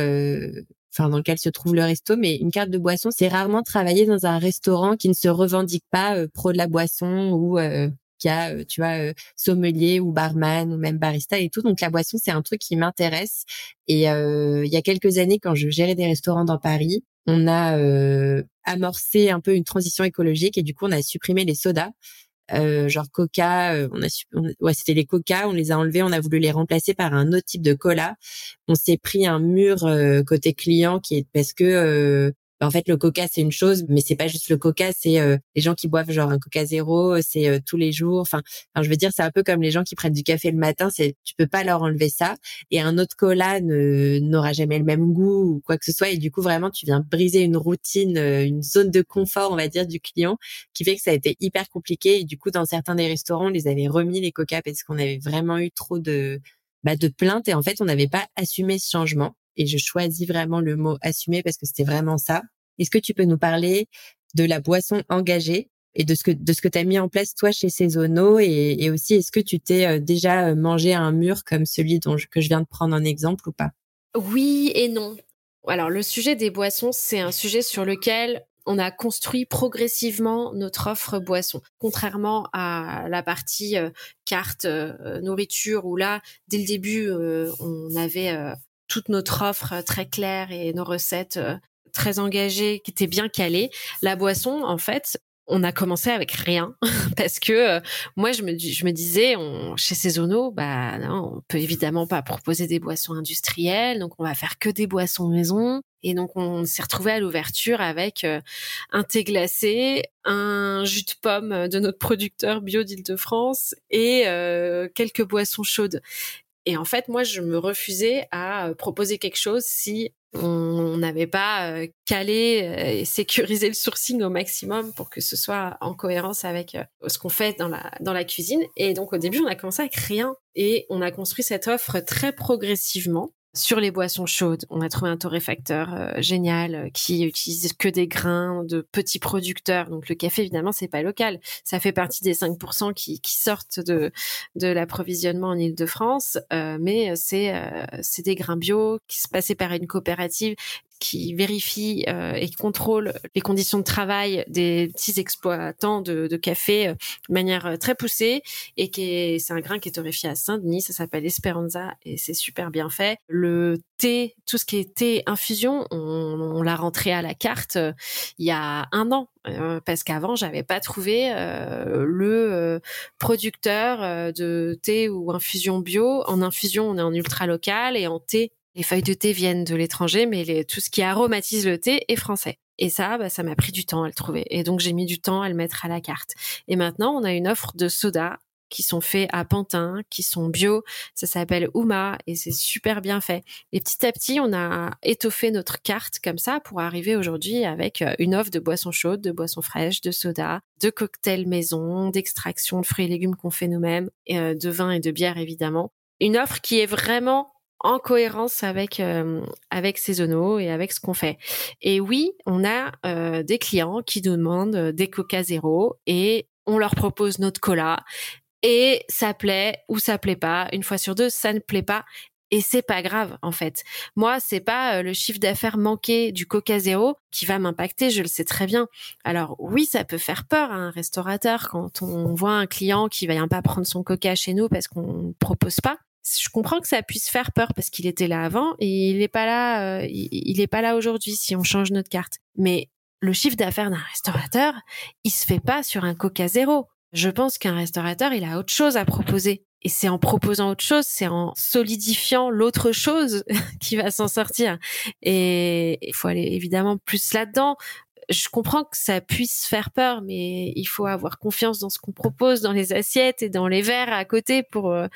enfin dans lequel se trouve le resto. Mais une carte de boisson c'est rarement travaillé dans un restaurant qui ne se revendique pas pro de la boisson ou qui a, euh, tu vois, euh, sommelier ou barman ou même barista et tout. Donc la boisson, c'est un truc qui m'intéresse. Et euh, il y a quelques années, quand je gérais des restaurants dans Paris, on a amorcé un peu une transition écologique et du coup, on a supprimé les sodas. genre Coca, on a, ouais, c'était les Coca, on les a enlevés, on a voulu les remplacer par un autre type de cola. On s'est pris un mur côté client qui est parce que en fait le coca c'est une chose mais c'est pas juste le coca c'est euh, les gens qui boivent genre un coca zéro c'est euh, tous les jours. Enfin, je veux dire c'est un peu comme les gens qui prennent du café le matin c'est tu peux pas leur enlever ça. Et un autre cola n'aura jamais le même goût ou quoi que ce soit. Et du coup vraiment tu viens briser une routine euh, une zone de confort on va dire du client qui fait que ça a été hyper compliqué. Et du coup dans certains des restaurants on les avait remis les coca parce qu'on avait vraiment eu trop de bah, de plaintes. Et en fait on n'avait pas assumé ce changement et je choisis vraiment le mot assumer parce que c'était vraiment ça. Est-ce que tu peux nous parler de la boisson engagée et de ce que de ce que tu as mis en place toi chez Cézono et, aussi est-ce que tu t'es euh, déjà euh, mangé un mur comme celui dont que je viens de prendre un exemple ou pas? Oui et non. Alors le sujet des boissons, c'est un sujet sur lequel on a construit progressivement notre offre boisson. Contrairement à la partie euh, carte nourriture où là, dès le début, on avait toute notre offre très claire et nos recettes très engagées qui étaient bien calées. La boisson, en fait, on a commencé avec rien <laughs> parce que euh, moi je me disais on, chez Cézono bah non, on peut évidemment pas proposer des boissons industrielles donc on va faire que des boissons maison et donc on s'est retrouvé à l'ouverture avec euh, un thé glacé, un jus de pomme de notre producteur bio d'Île-de-France et euh, quelques boissons chaudes. Et en fait, moi, je me refusais à proposer quelque chose si on n'avait pas euh, calé euh, et sécurisé le sourcing au maximum pour que ce soit en cohérence avec euh, ce qu'on fait dans la dans la cuisine. Et donc au début, on a commencé avec rien et on a construit cette offre très progressivement sur les boissons chaudes, on a trouvé un torréfacteur euh, génial euh, qui utilise que des grains de petits producteurs. Donc le café, évidemment, c'est pas local. Ça fait partie des 5% qui, qui sortent de, de l'approvisionnement en Ile-de-France, euh, mais c'est c'est des grains bio qui se passaient par une coopérative qui vérifie euh, et contrôle les conditions de travail des petits exploitants de, de café euh, de manière euh, très poussée et qui c'est un grain qui est torréfié à Saint-Denis, ça s'appelle Esperanza et c'est super bien fait. Le thé, tout ce qui est thé infusion, on, on l'a rentré à la carte il y a un an parce qu'avant j'avais pas trouvé le producteur de thé ou infusion bio. En infusion, on est en ultra local et en thé, les feuilles de thé viennent de l'étranger, mais tout ce qui aromatise le thé est français. Et ça, bah, ça m'a pris du temps à le trouver. Et donc, j'ai mis du temps à le mettre à la carte. Et maintenant, on a une offre de soda qui sont faits à Pantin, qui sont bio. Ça s'appelle Uma et c'est super bien fait. Et petit à petit, on a étoffé notre carte comme ça pour arriver aujourd'hui avec euh, une offre de boissons chaudes, de boissons fraîches, de soda, de cocktails maison, d'extraction de fruits et légumes qu'on fait nous-mêmes, euh, de vin et de bière évidemment. Une offre qui est vraiment en cohérence avec euh, avec Saisonneau et avec ce qu'on fait. Et oui, on a euh, des clients qui demandent euh, des Coca zéro et on leur propose notre cola et ça plaît ou ça plaît pas. Une fois sur deux, ça ne plaît pas et c'est pas grave en fait. Moi, c'est pas le chiffre d'affaires manqué du Coca zéro qui va m'impacter, je le sais très bien. Alors oui, ça peut faire peur à un restaurateur quand on voit un client qui va pas prendre son Coca chez nous parce qu'on propose pas je comprends que ça puisse faire peur parce qu'il était là avant et il n'est pas là, euh, il, est pas là aujourd'hui si on change notre carte. Mais le chiffre d'affaires d'un restaurateur, il se fait pas sur un Coca zéro. Je pense qu'un restaurateur, il a autre chose à proposer. Et c'est en proposant autre chose, c'est en solidifiant l'autre chose <laughs> qui va s'en sortir. Et il faut aller évidemment plus là-dedans je comprends que ça puisse faire peur, mais il faut avoir confiance dans ce qu'on propose, dans les assiettes et dans les verres à côté pour euh,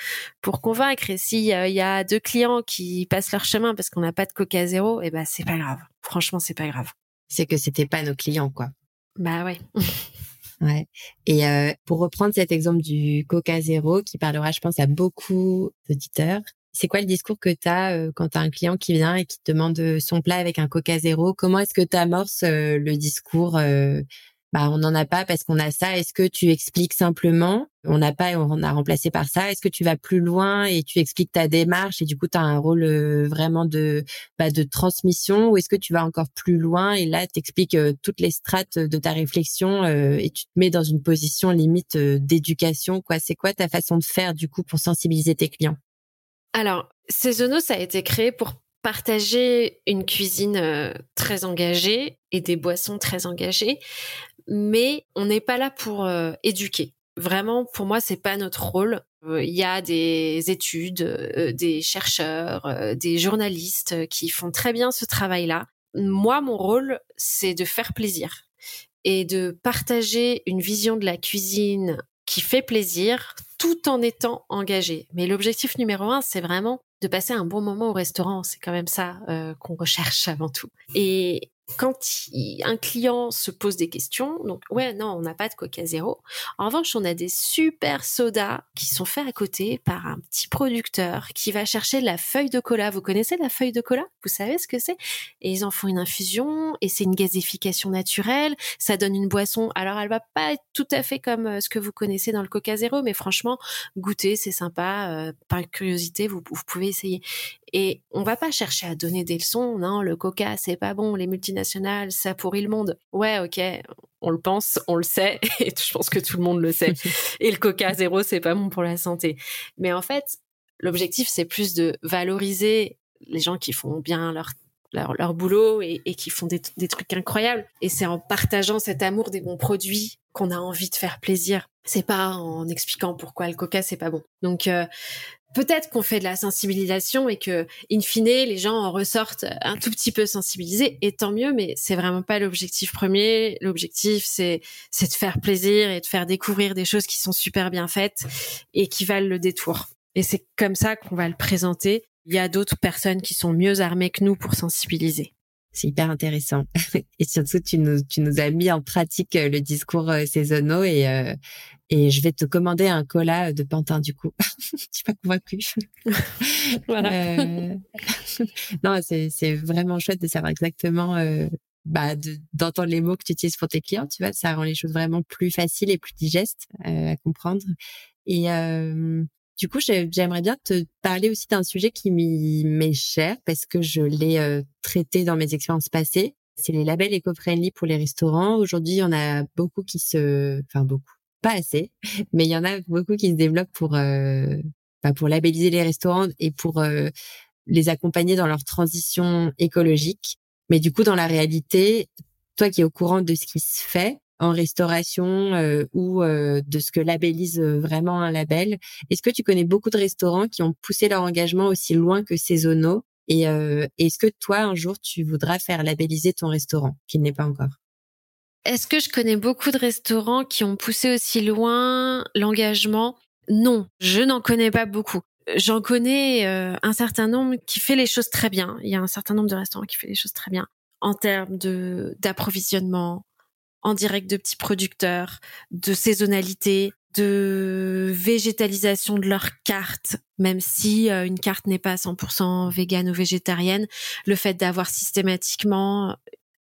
pour convaincre. Et s'il y a deux clients qui passent leur chemin parce qu'on n'a pas de Coca zéro, eh ben c'est pas grave. Franchement, c'est pas grave. C'est que c'était pas nos clients, quoi. Bah ouais. <laughs> ouais. Et euh, pour reprendre cet exemple du Coca zéro, qui parlera, je pense, à beaucoup d'auditeurs, c'est quoi le discours que tu as euh, quand tu as un client qui vient et qui te demande euh, son plat avec un Coca zéro? Comment est-ce que tu amorces euh, le discours bah, on n'en a pas parce qu'on a ça. Est-ce que tu expliques simplement? On n'a pas et on a remplacé par ça. Est-ce que tu vas plus loin et tu expliques ta démarche et du coup tu as un rôle vraiment de bah, de transmission? Ou est-ce que tu vas encore plus loin et là tu expliques toutes les strates de ta réflexion et tu te mets dans une position limite d'éducation? Quoi. C'est quoi ta façon de faire du coup pour sensibiliser tes clients? Alors, Saisonneau, ça a été créé pour partager une cuisine euh, très engagée et des boissons très engagées, mais on n'est pas là pour euh, éduquer. Vraiment, pour moi, c'est pas notre rôle. Euh, il y a des études, des chercheurs, des journalistes qui font très bien ce travail-là. Moi, mon rôle, c'est de faire plaisir et de partager une vision de la cuisine qui fait plaisir tout en étant engagé. Mais l'objectif numéro un, c'est vraiment de passer un bon moment au restaurant. C'est quand même ça euh, qu'on recherche avant tout. Et quand un client se pose des questions, donc ouais, non, on n'a pas de Coca zéro. En revanche, on a des super sodas qui sont faits à côté par un petit producteur qui va chercher la feuille de cola. Vous connaissez la feuille de cola? Vous savez ce que c'est? Et ils en font une infusion et c'est une gazification naturelle. Ça donne une boisson. Alors, elle va pas être tout à fait comme euh, ce que vous connaissez dans le Coca zéro, mais franchement, goûter, c'est sympa. Euh, par curiosité, vous pouvez essayer. Et on va pas chercher à donner des leçons. Non, le Coca, c'est pas bon. Les multinationales, ça pourrit le monde. Ouais, ok, on le pense, on le sait, <laughs> et je pense que tout le monde le sait. <laughs> et le Coca zéro, c'est pas bon pour la santé. Mais en fait, l'objectif, c'est plus de valoriser les gens qui font bien leur leur, boulot et, qui font des, des, trucs incroyables. Et c'est en partageant cet amour des bons produits qu'on a envie de faire plaisir. C'est pas en expliquant pourquoi le coca c'est pas bon. Donc euh, peut-être qu'on fait de la sensibilisation et que in fine les gens en ressortent un tout petit peu sensibilisés et tant mieux. Mais c'est vraiment pas l'objectif premier. L'objectif c'est c'est de faire plaisir et de faire découvrir des choses qui sont super bien faites et qui valent le détour. Et c'est comme ça qu'on va le présenter il y a d'autres personnes qui sont mieux armées que nous pour sensibiliser. C'est hyper intéressant. <laughs> Et surtout, tu nous, tu nous as mis en pratique euh, le discours euh, saisonnaux et, euh, et je vais te commander un cola de Pantin du coup. Je suis pas convaincue. <laughs> voilà. <laughs> non, c'est, vraiment chouette de savoir exactement, bah, d'entendre les mots que tu utilises pour tes clients. Tu vois, ça rend les choses vraiment plus faciles et plus digestes à comprendre. Et du coup, j'aimerais bien te parler aussi d'un sujet qui m'est cher parce que je l'ai euh, traité dans mes expériences passées. C'est les labels éco-friendly pour les restaurants. Aujourd'hui, il y en a beaucoup qui se, enfin beaucoup, pas assez, <laughs> mais il y en a beaucoup qui se développent pour, euh, bah, pour labelliser les restaurants et pour euh, les accompagner dans leur transition écologique. Mais du coup, dans la réalité, toi qui es au courant de ce qui se fait, en restauration euh, ou euh, de ce que labellise euh, vraiment un label. Est-ce que tu connais beaucoup de restaurants qui ont poussé leur engagement aussi loin que saisonnaux Et est-ce que toi, un jour, tu voudras faire labelliser ton restaurant, qui n'est pas encore? Est-ce que je connais beaucoup de restaurants qui ont poussé aussi loin l'engagement? Non, je n'en connais pas beaucoup. J'en connais un certain nombre qui fait les choses très bien. Il y a un certain nombre de restaurants qui fait les choses très bien en termes de d'approvisionnement, en direct de petits producteurs, de saisonnalité, de végétalisation de leur carte, même si euh, une carte n'est pas 100% végane ou végétarienne, le fait d'avoir systématiquement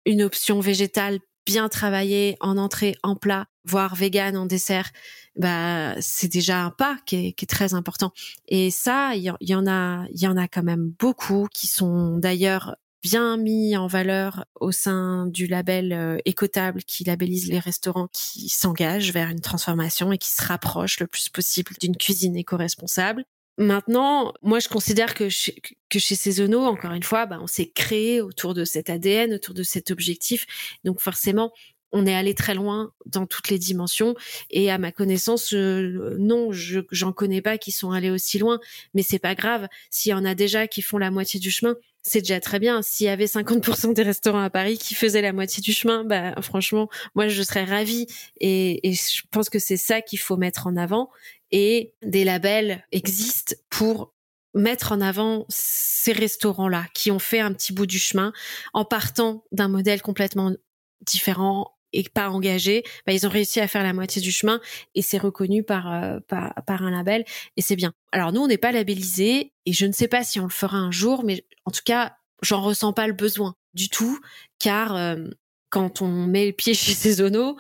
une option végétale bien travaillée en entrée, en plat, voire végane en dessert, bah c'est déjà un pas qui est, qui est, très important. Et ça, il y, en a, il y en a quand même beaucoup qui sont d'ailleurs bien mis en valeur au sein du label euh, Écotable qui labellise les restaurants qui s'engagent vers une transformation et qui se rapprochent le plus possible d'une cuisine éco-responsable. Maintenant, moi, je considère que chez, que chez Saisonneau, encore une fois, bah, on s'est créé autour de cet ADN, autour de cet objectif. Donc, forcément, on est allé très loin dans toutes les dimensions. Et à ma connaissance, non, je j'en connais pas qui sont allés aussi loin. Mais c'est pas grave. S'il y en a déjà qui font la moitié du chemin, c'est déjà très bien. S'il y avait 50% des restaurants à Paris qui faisaient la moitié du chemin, bah franchement, moi je serais ravie. Et, je pense que c'est ça qu'il faut mettre en avant. Et des labels existent pour mettre en avant ces restaurants-là qui ont fait un petit bout du chemin en partant d'un modèle complètement différent, et pas engagés, bah, ils ont réussi à faire la moitié du chemin et c'est reconnu par, euh, par, par un label et c'est bien. Alors nous on n'est pas labellisé et je ne sais pas si on le fera un jour, mais en tout cas j'en ressens pas le besoin du tout car euh, quand on met le pied <laughs> chez Saisonneau,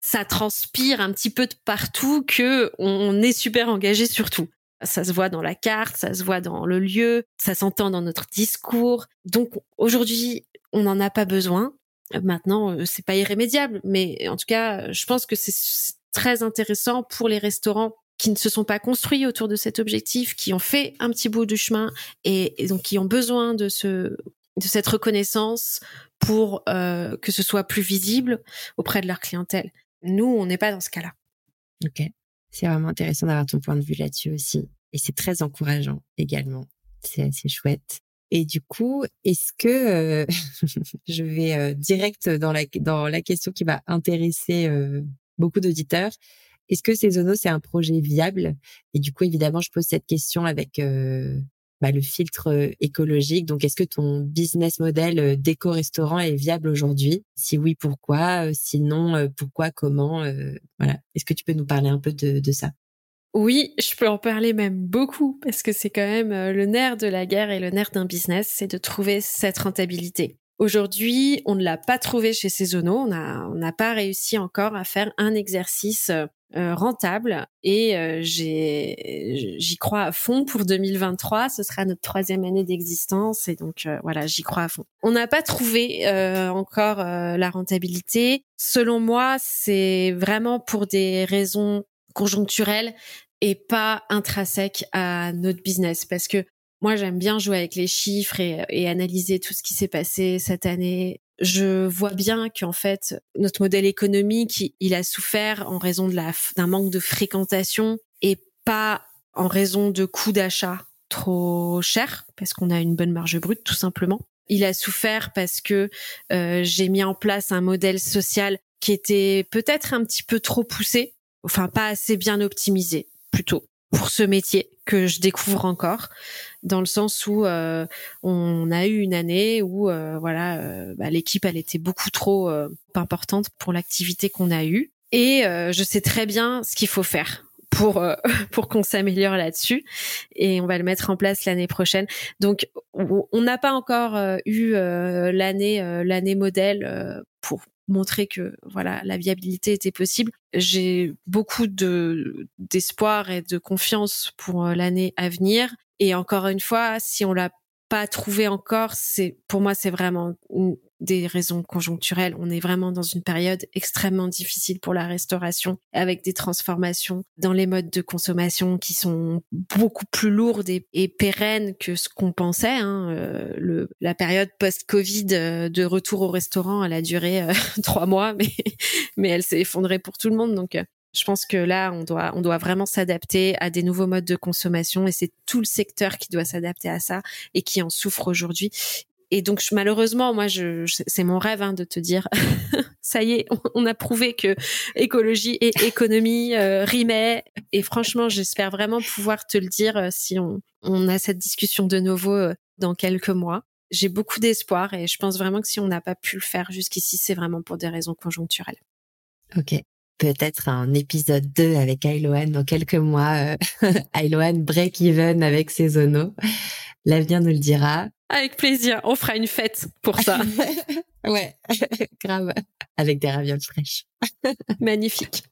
ça transpire un petit peu de partout que on est super engagé sur tout. Ça se voit dans la carte, ça se voit dans le lieu, ça s'entend dans notre discours. Donc aujourd'hui, on n'en a pas besoin. Maintenant, euh, c'est pas irrémédiable, mais en tout cas, je pense que c'est très intéressant pour les restaurants qui ne se sont pas construits autour de cet objectif, qui ont fait un petit bout du chemin et, donc qui ont besoin de ce de cette reconnaissance pour euh, que ce soit plus visible auprès de leur clientèle. Nous, on n'est pas dans ce cas-là. Ok, c'est vraiment intéressant d'avoir ton point de vue là-dessus aussi, et c'est très encourageant également. C'est assez chouette. Et du coup, est-ce que euh, <laughs> je vais euh, direct dans la dans la question qui va intéresser beaucoup d'auditeurs Est-ce que Saisonneau c'est un projet viable? Et du coup, évidemment, je pose cette question avec bah, le filtre écologique. Donc, est-ce que ton business model d'éco-restaurant est viable aujourd'hui? Si oui, pourquoi? Sinon, pourquoi? Comment? Voilà. Est-ce que tu peux nous parler un peu de, de ça? Oui, je peux en parler même beaucoup parce que c'est quand même euh, le nerf de la guerre et le nerf d'un business, c'est de trouver cette rentabilité. Aujourd'hui, on ne l'a pas trouvé chez Saisonneau, on n'a on n'a pas réussi encore à faire un exercice euh, rentable et euh, j'y crois à fond pour 2023. Ce sera notre troisième année d'existence et donc voilà, j'y crois à fond. On n'a pas trouvé encore la rentabilité. Selon moi, c'est vraiment pour des raisons conjoncturelles et pas intrinsèque à notre business parce que moi, j'aime bien jouer avec les chiffres et, analyser tout ce qui s'est passé cette année. Je vois bien qu'en fait, notre modèle économique, il a souffert en raison de la d'un manque de fréquentation et pas en raison de coûts d'achat trop chers, parce qu'on a une bonne marge brute, tout simplement. Il a souffert parce que euh, j'ai mis en place un modèle social qui était peut-être un petit peu trop poussé, enfin pas assez bien optimisé, plutôt pour ce métier que je découvre encore, dans le sens où euh, on a eu une année où euh, voilà euh, bah, l'équipe elle était beaucoup trop importante pour l'activité qu'on a eue et je sais très bien ce qu'il faut faire pour <laughs> pour qu'on s'améliore là-dessus et on va le mettre en place l'année prochaine. Donc on n'a pas encore eu l'année l'année modèle pour montrer que voilà la viabilité était possible. J'ai beaucoup de d'espoir et de confiance pour euh, l'année à venir. Et encore une fois, si on l'a pas trouvé encore, c'est pour moi c'est vraiment des raisons conjoncturelles. On est vraiment dans une période extrêmement difficile pour la restauration, avec des transformations dans les modes de consommation qui sont beaucoup plus lourdes et, pérennes que ce qu'on pensait. Hein. Euh, le, la période post-Covid euh, de retour au restaurant, elle a duré euh, <laughs> trois mois, mais, mais elle s'est effondrée pour tout le monde. Donc, je pense que là, on doit, on doit vraiment s'adapter à des nouveaux modes de consommation et c'est tout le secteur qui doit s'adapter à ça et qui en souffre aujourd'hui et donc malheureusement, moi, je, c'est mon rêve hein, de te dire, <laughs> ça y est, on, a prouvé que écologie et économie euh, rimaient. Et franchement, j'espère vraiment pouvoir te le dire euh, si on, on a cette discussion de nouveau euh, dans quelques mois. J'ai beaucoup d'espoir et je pense vraiment que si on n'a pas pu le faire jusqu'ici, c'est vraiment pour des raisons conjoncturelles. Ok peut-être un épisode 2 avec Ailoan dans quelques mois. Euh, <laughs> break even avec ses zonos. L'avenir nous le dira. Avec plaisir, on fera une fête pour ça. <laughs> ouais, <laughs> grave. Avec des ravioles fraîches. <laughs> Magnifique.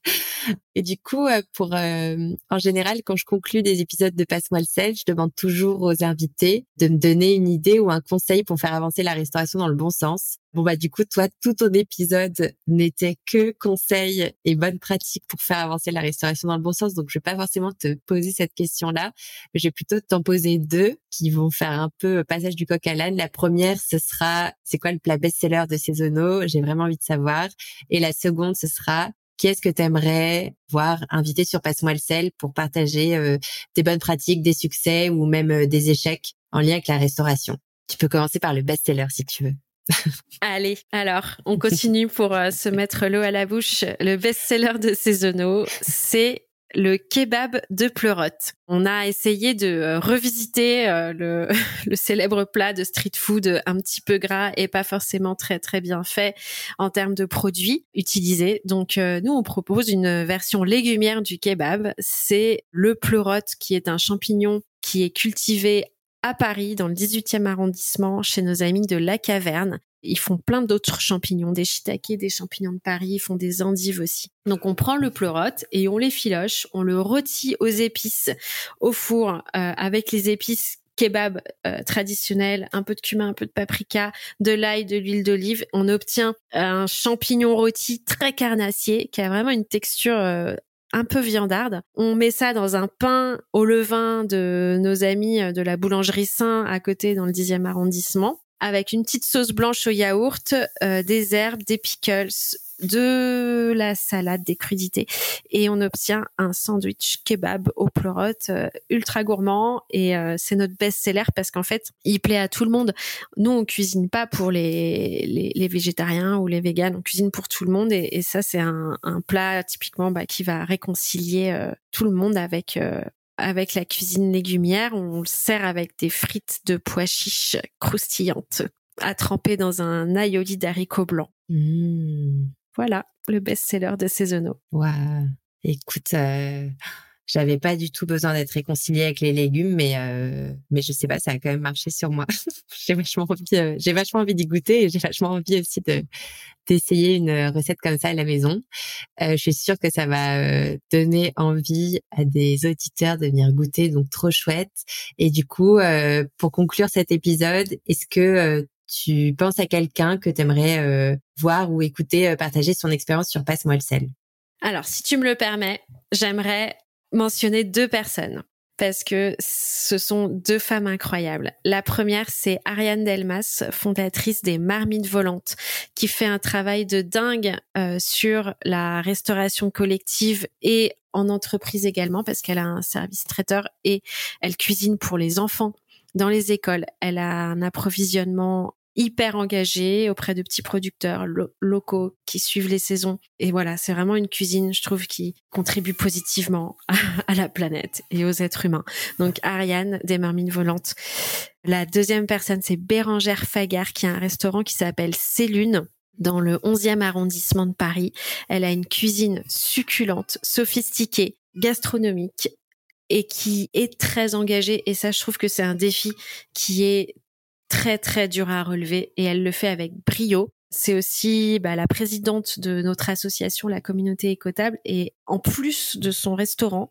Et du coup, euh, pour euh, en général, quand je conclue des épisodes de Passe-moi le sel, je demande toujours aux invités de me donner une idée ou un conseil pour faire avancer la restauration dans le bon sens. Bon bah du coup, toi, tout ton épisode n'était que conseils et bonnes pratiques pour faire avancer la restauration dans le bon sens. Donc je vais pas forcément te poser cette question-là, mais je vais plutôt t'en poser deux qui vont faire un peu passage du La première, ce sera c'est quoi le plat best-seller de Cézono J'ai vraiment envie de savoir. Et la seconde, ce sera qui est-ce que tu aimerais voir invité sur Passe-moi le sel pour partager euh, des bonnes pratiques, des succès ou même euh, des échecs en lien avec la restauration? Tu peux commencer par le best-seller si tu veux. <laughs> Allez, alors, on continue pour euh, se mettre l'eau à la bouche. Le best-seller de Cézono, c'est le kebab de pleurote. On a essayé de euh, revisiter euh, <laughs> le, célèbre plat de street food un petit peu gras et pas forcément très très bien fait en termes de produits utilisés. Donc euh, nous on propose une version légumière du kebab. C'est le pleurote qui est un champignon qui est cultivé à Paris, dans le 18e arrondissement, chez nos amis de La Caverne. Ils font plein d'autres champignons, des shiitake, des champignons de Paris, ils font des endives aussi. Donc on prend le pleurote et on les filoche, on le rôtit aux épices au four euh, avec les épices kebab euh, un peu de cumin, un peu de paprika, de l'ail, de l'huile d'olive. On obtient un champignon rôti très carnassier qui a vraiment une texture euh, un peu viandarde. On met ça dans un pain au levain de nos amis de la boulangerie Saint à côté dans le 10e arrondissement avec une petite sauce blanche au yaourt, euh, des herbes, des pickles, de la salade, des crudités. Et on obtient un sandwich kebab au pleurote euh, ultra gourmand. Et euh, c'est notre best-seller parce qu'en fait il plaît à tout le monde. Nous on cuisine pas pour les, les, végétariens ou les véganes, on cuisine pour tout le monde. Et, ça c'est un, un, plat typiquement bah, qui va réconcilier tout le monde avec avec la cuisine légumière. On le sert avec des frites de pois chiches croustillantes à tremper dans un aioli d'haricots blancs. Mmh. Voilà, le best-seller de Cézono. Waouh Écoute, euh, j'avais pas du tout besoin d'être réconciliée avec les légumes, mais euh, mais je sais pas, ça a quand même marché sur moi. <laughs> j'ai vachement envie, euh, j'ai vachement envie d'y goûter et j'ai vachement envie aussi de d'essayer une recette comme ça à la maison. Euh, je suis sûre que ça va euh, donner envie à des auditeurs de venir goûter, donc trop chouette. Et du coup, euh, pour conclure cet épisode, est-ce que tu penses à quelqu'un que tu aimerais voir ou écouter partager son expérience sur Passe-moi le sel Alors, si tu me le permets, j'aimerais mentionner deux personnes parce que ce sont deux femmes incroyables. La première, c'est Ariane Delmas, fondatrice des Marmites Volantes, qui fait un travail de dingue euh, sur la restauration collective et en entreprise également, parce qu'elle a un service traiteur et elle cuisine pour les enfants dans les écoles. Elle a un approvisionnement hyper engagé auprès de petits producteurs locaux qui suivent les saisons. Et voilà, c'est vraiment une cuisine, je trouve, qui contribue positivement <laughs> à, la planète et aux êtres humains. Donc Ariane des Marmines Volantes. La deuxième personne, c'est Bérangère Fagard, qui a un restaurant qui s'appelle Célune dans le 11e arrondissement de Paris. Elle a une cuisine succulente, sophistiquée, gastronomique et qui est très engagée. Et ça, je trouve que c'est un défi qui est très très dur à relever et elle le fait avec brio. C'est aussi bah, la présidente de notre association, la communauté écotable, et en plus de son restaurant,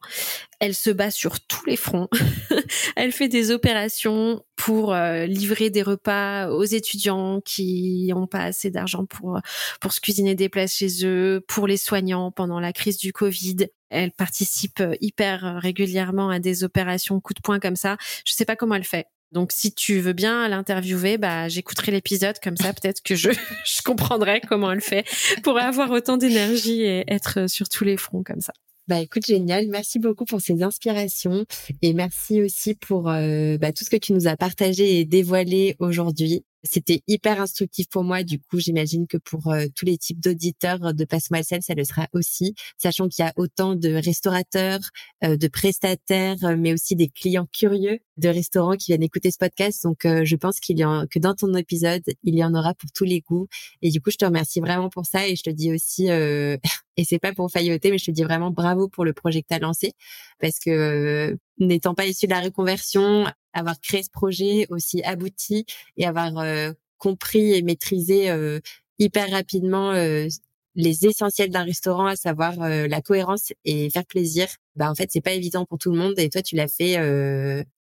elle se bat sur tous les fronts. <laughs> elle fait des opérations pour euh, livrer des repas aux étudiants qui n'ont pas assez d'argent pour pour se cuisiner des places chez eux, pour les soignants pendant la crise du Covid. Elle participe hyper régulièrement à des opérations coup de poing comme ça. Je sais pas comment elle fait. Donc, si tu veux bien l'interviewer, bah, j'écouterai l'épisode comme ça. Peut-être que je, <laughs> je comprendrai comment elle fait pour avoir autant d'énergie et être sur tous les fronts comme ça. Bah écoute, génial. Merci beaucoup pour ces inspirations et merci aussi pour euh, bah, tout ce que tu nous as partagé et dévoilé aujourd'hui. C'était hyper instructif pour moi. Du coup, j'imagine que pour euh, tous les types d'auditeurs de Passe-moi ça le sera aussi, sachant qu'il y a autant de restaurateurs, euh, de prestataires, mais aussi des clients curieux de restaurants qui viennent écouter ce podcast. Donc, je pense qu'il y en, que dans ton épisode, il y en aura pour tous les goûts. Et du coup, je te remercie vraiment pour ça et je te dis aussi, <laughs> et c'est pas pour failloter, mais je te dis vraiment bravo pour le projet que tu as lancé parce que n'étant pas issu de la reconversion, avoir créé ce projet aussi abouti et avoir euh, compris et maîtrisé euh, hyper rapidement euh, les essentiels d'un restaurant, à savoir la cohérence et faire plaisir. Bah en fait c'est pas évident pour tout le monde et toi tu l'as fait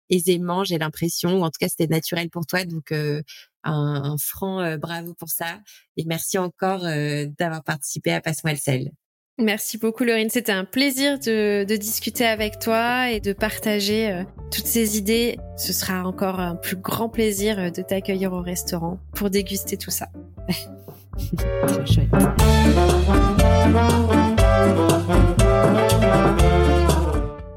aisément, j'ai l'impression, ou en tout cas c'était naturel pour toi, donc un, un, franc bravo pour ça et merci encore d'avoir participé à Passe-moi le sel. Merci beaucoup Laurine, c'était un plaisir de, discuter avec toi et de partager euh, toutes ces idées. Ce sera encore un plus grand plaisir euh, de t'accueillir au restaurant pour déguster tout ça.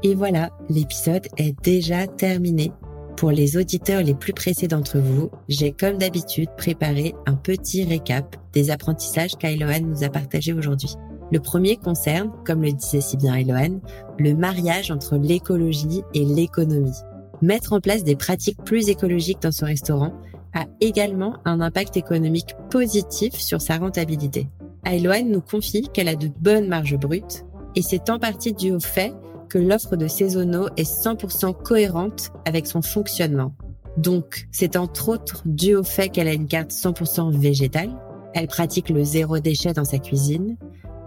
Et voilà, l'épisode est déjà terminé. Pour les auditeurs les plus pressés d'entre vous, j'ai comme d'habitude préparé un petit récap des apprentissages qu'Ailoan nous a partagés aujourd'hui. Le premier concerne, comme le disait si bien Eloane, le mariage entre l'écologie et l'économie. Mettre en place des pratiques plus écologiques dans son restaurant a également un impact économique positif sur sa rentabilité. Eloane nous confie qu'elle a de bonnes marges brutes et c'est en partie dû au fait que l'offre de saisonaux est 100% cohérente avec son fonctionnement. Donc, c'est entre autres dû au fait qu'elle a une carte 100% végétale, elle pratique le zéro déchet dans sa cuisine,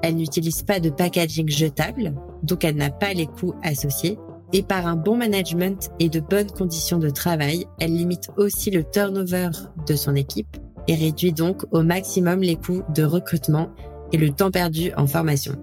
elle n'utilise pas de packaging jetable, donc elle n'a pas les coûts associés. Et par un bon management et de bonnes conditions de travail, elle limite aussi le turnover de son équipe et réduit donc au maximum les coûts de recrutement et le temps perdu en formation.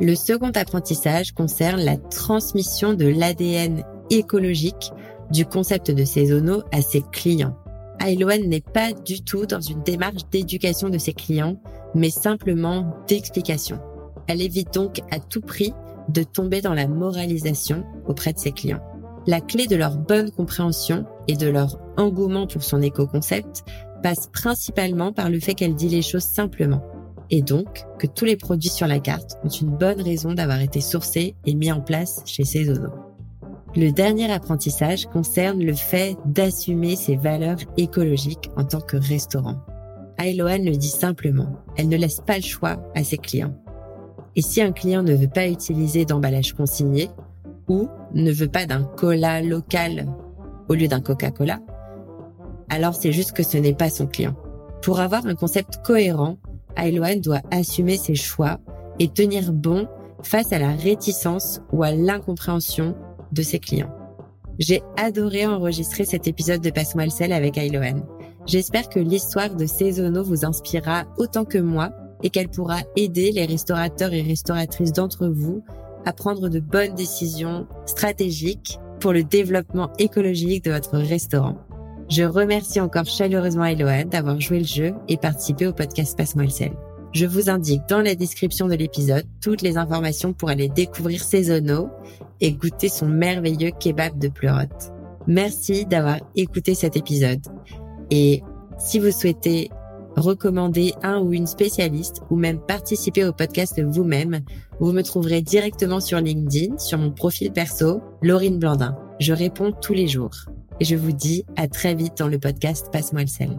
Le second apprentissage concerne la transmission de l'ADN écologique du concept de saisonaux à ses clients. Ailoan n'est pas du tout dans une démarche d'éducation de ses clients, mais simplement d'explication. Elle évite donc à tout prix de tomber dans la moralisation auprès de ses clients. La clé de leur bonne compréhension et de leur engouement pour son éco-concept passe principalement par le fait qu'elle dit les choses simplement, et donc que tous les produits sur la carte ont une bonne raison d'avoir été sourcés et mis en place chez Cézono. Le dernier apprentissage concerne le fait d'assumer ses valeurs écologiques en tant que restaurant. Ailoan le dit simplement, elle ne laisse pas le choix à ses clients. Et si un client ne veut pas utiliser d'emballage consigné ou ne veut pas d'un cola local au lieu d'un Coca-Cola, alors c'est juste que ce n'est pas son client. Pour avoir un concept cohérent, Ailoan doit assumer ses choix et tenir bon face à la réticence ou à l'incompréhension de ses clients. J'ai adoré enregistrer cet épisode de Passe-moi le sel avec Ailoan. J'espère que l'histoire de Cézono vous inspirera autant que moi et qu'elle pourra aider les restaurateurs et restauratrices d'entre vous à prendre de bonnes décisions stratégiques pour le développement écologique de votre restaurant. Je remercie encore chaleureusement Eloane d'avoir joué le jeu et participé au podcast Passe-moi le sel. Je vous indique dans la description de l'épisode toutes les informations pour aller découvrir zonos et goûter son merveilleux kebab de pleurote. Merci d'avoir écouté cet épisode. Et si vous souhaitez recommander un ou une spécialiste ou même participer au podcast vous-même, vous me trouverez directement sur LinkedIn, sur mon profil perso, Laurine Blandin. Je réponds tous les jours. Et je vous dis à très vite dans le podcast Passe-moi le sel.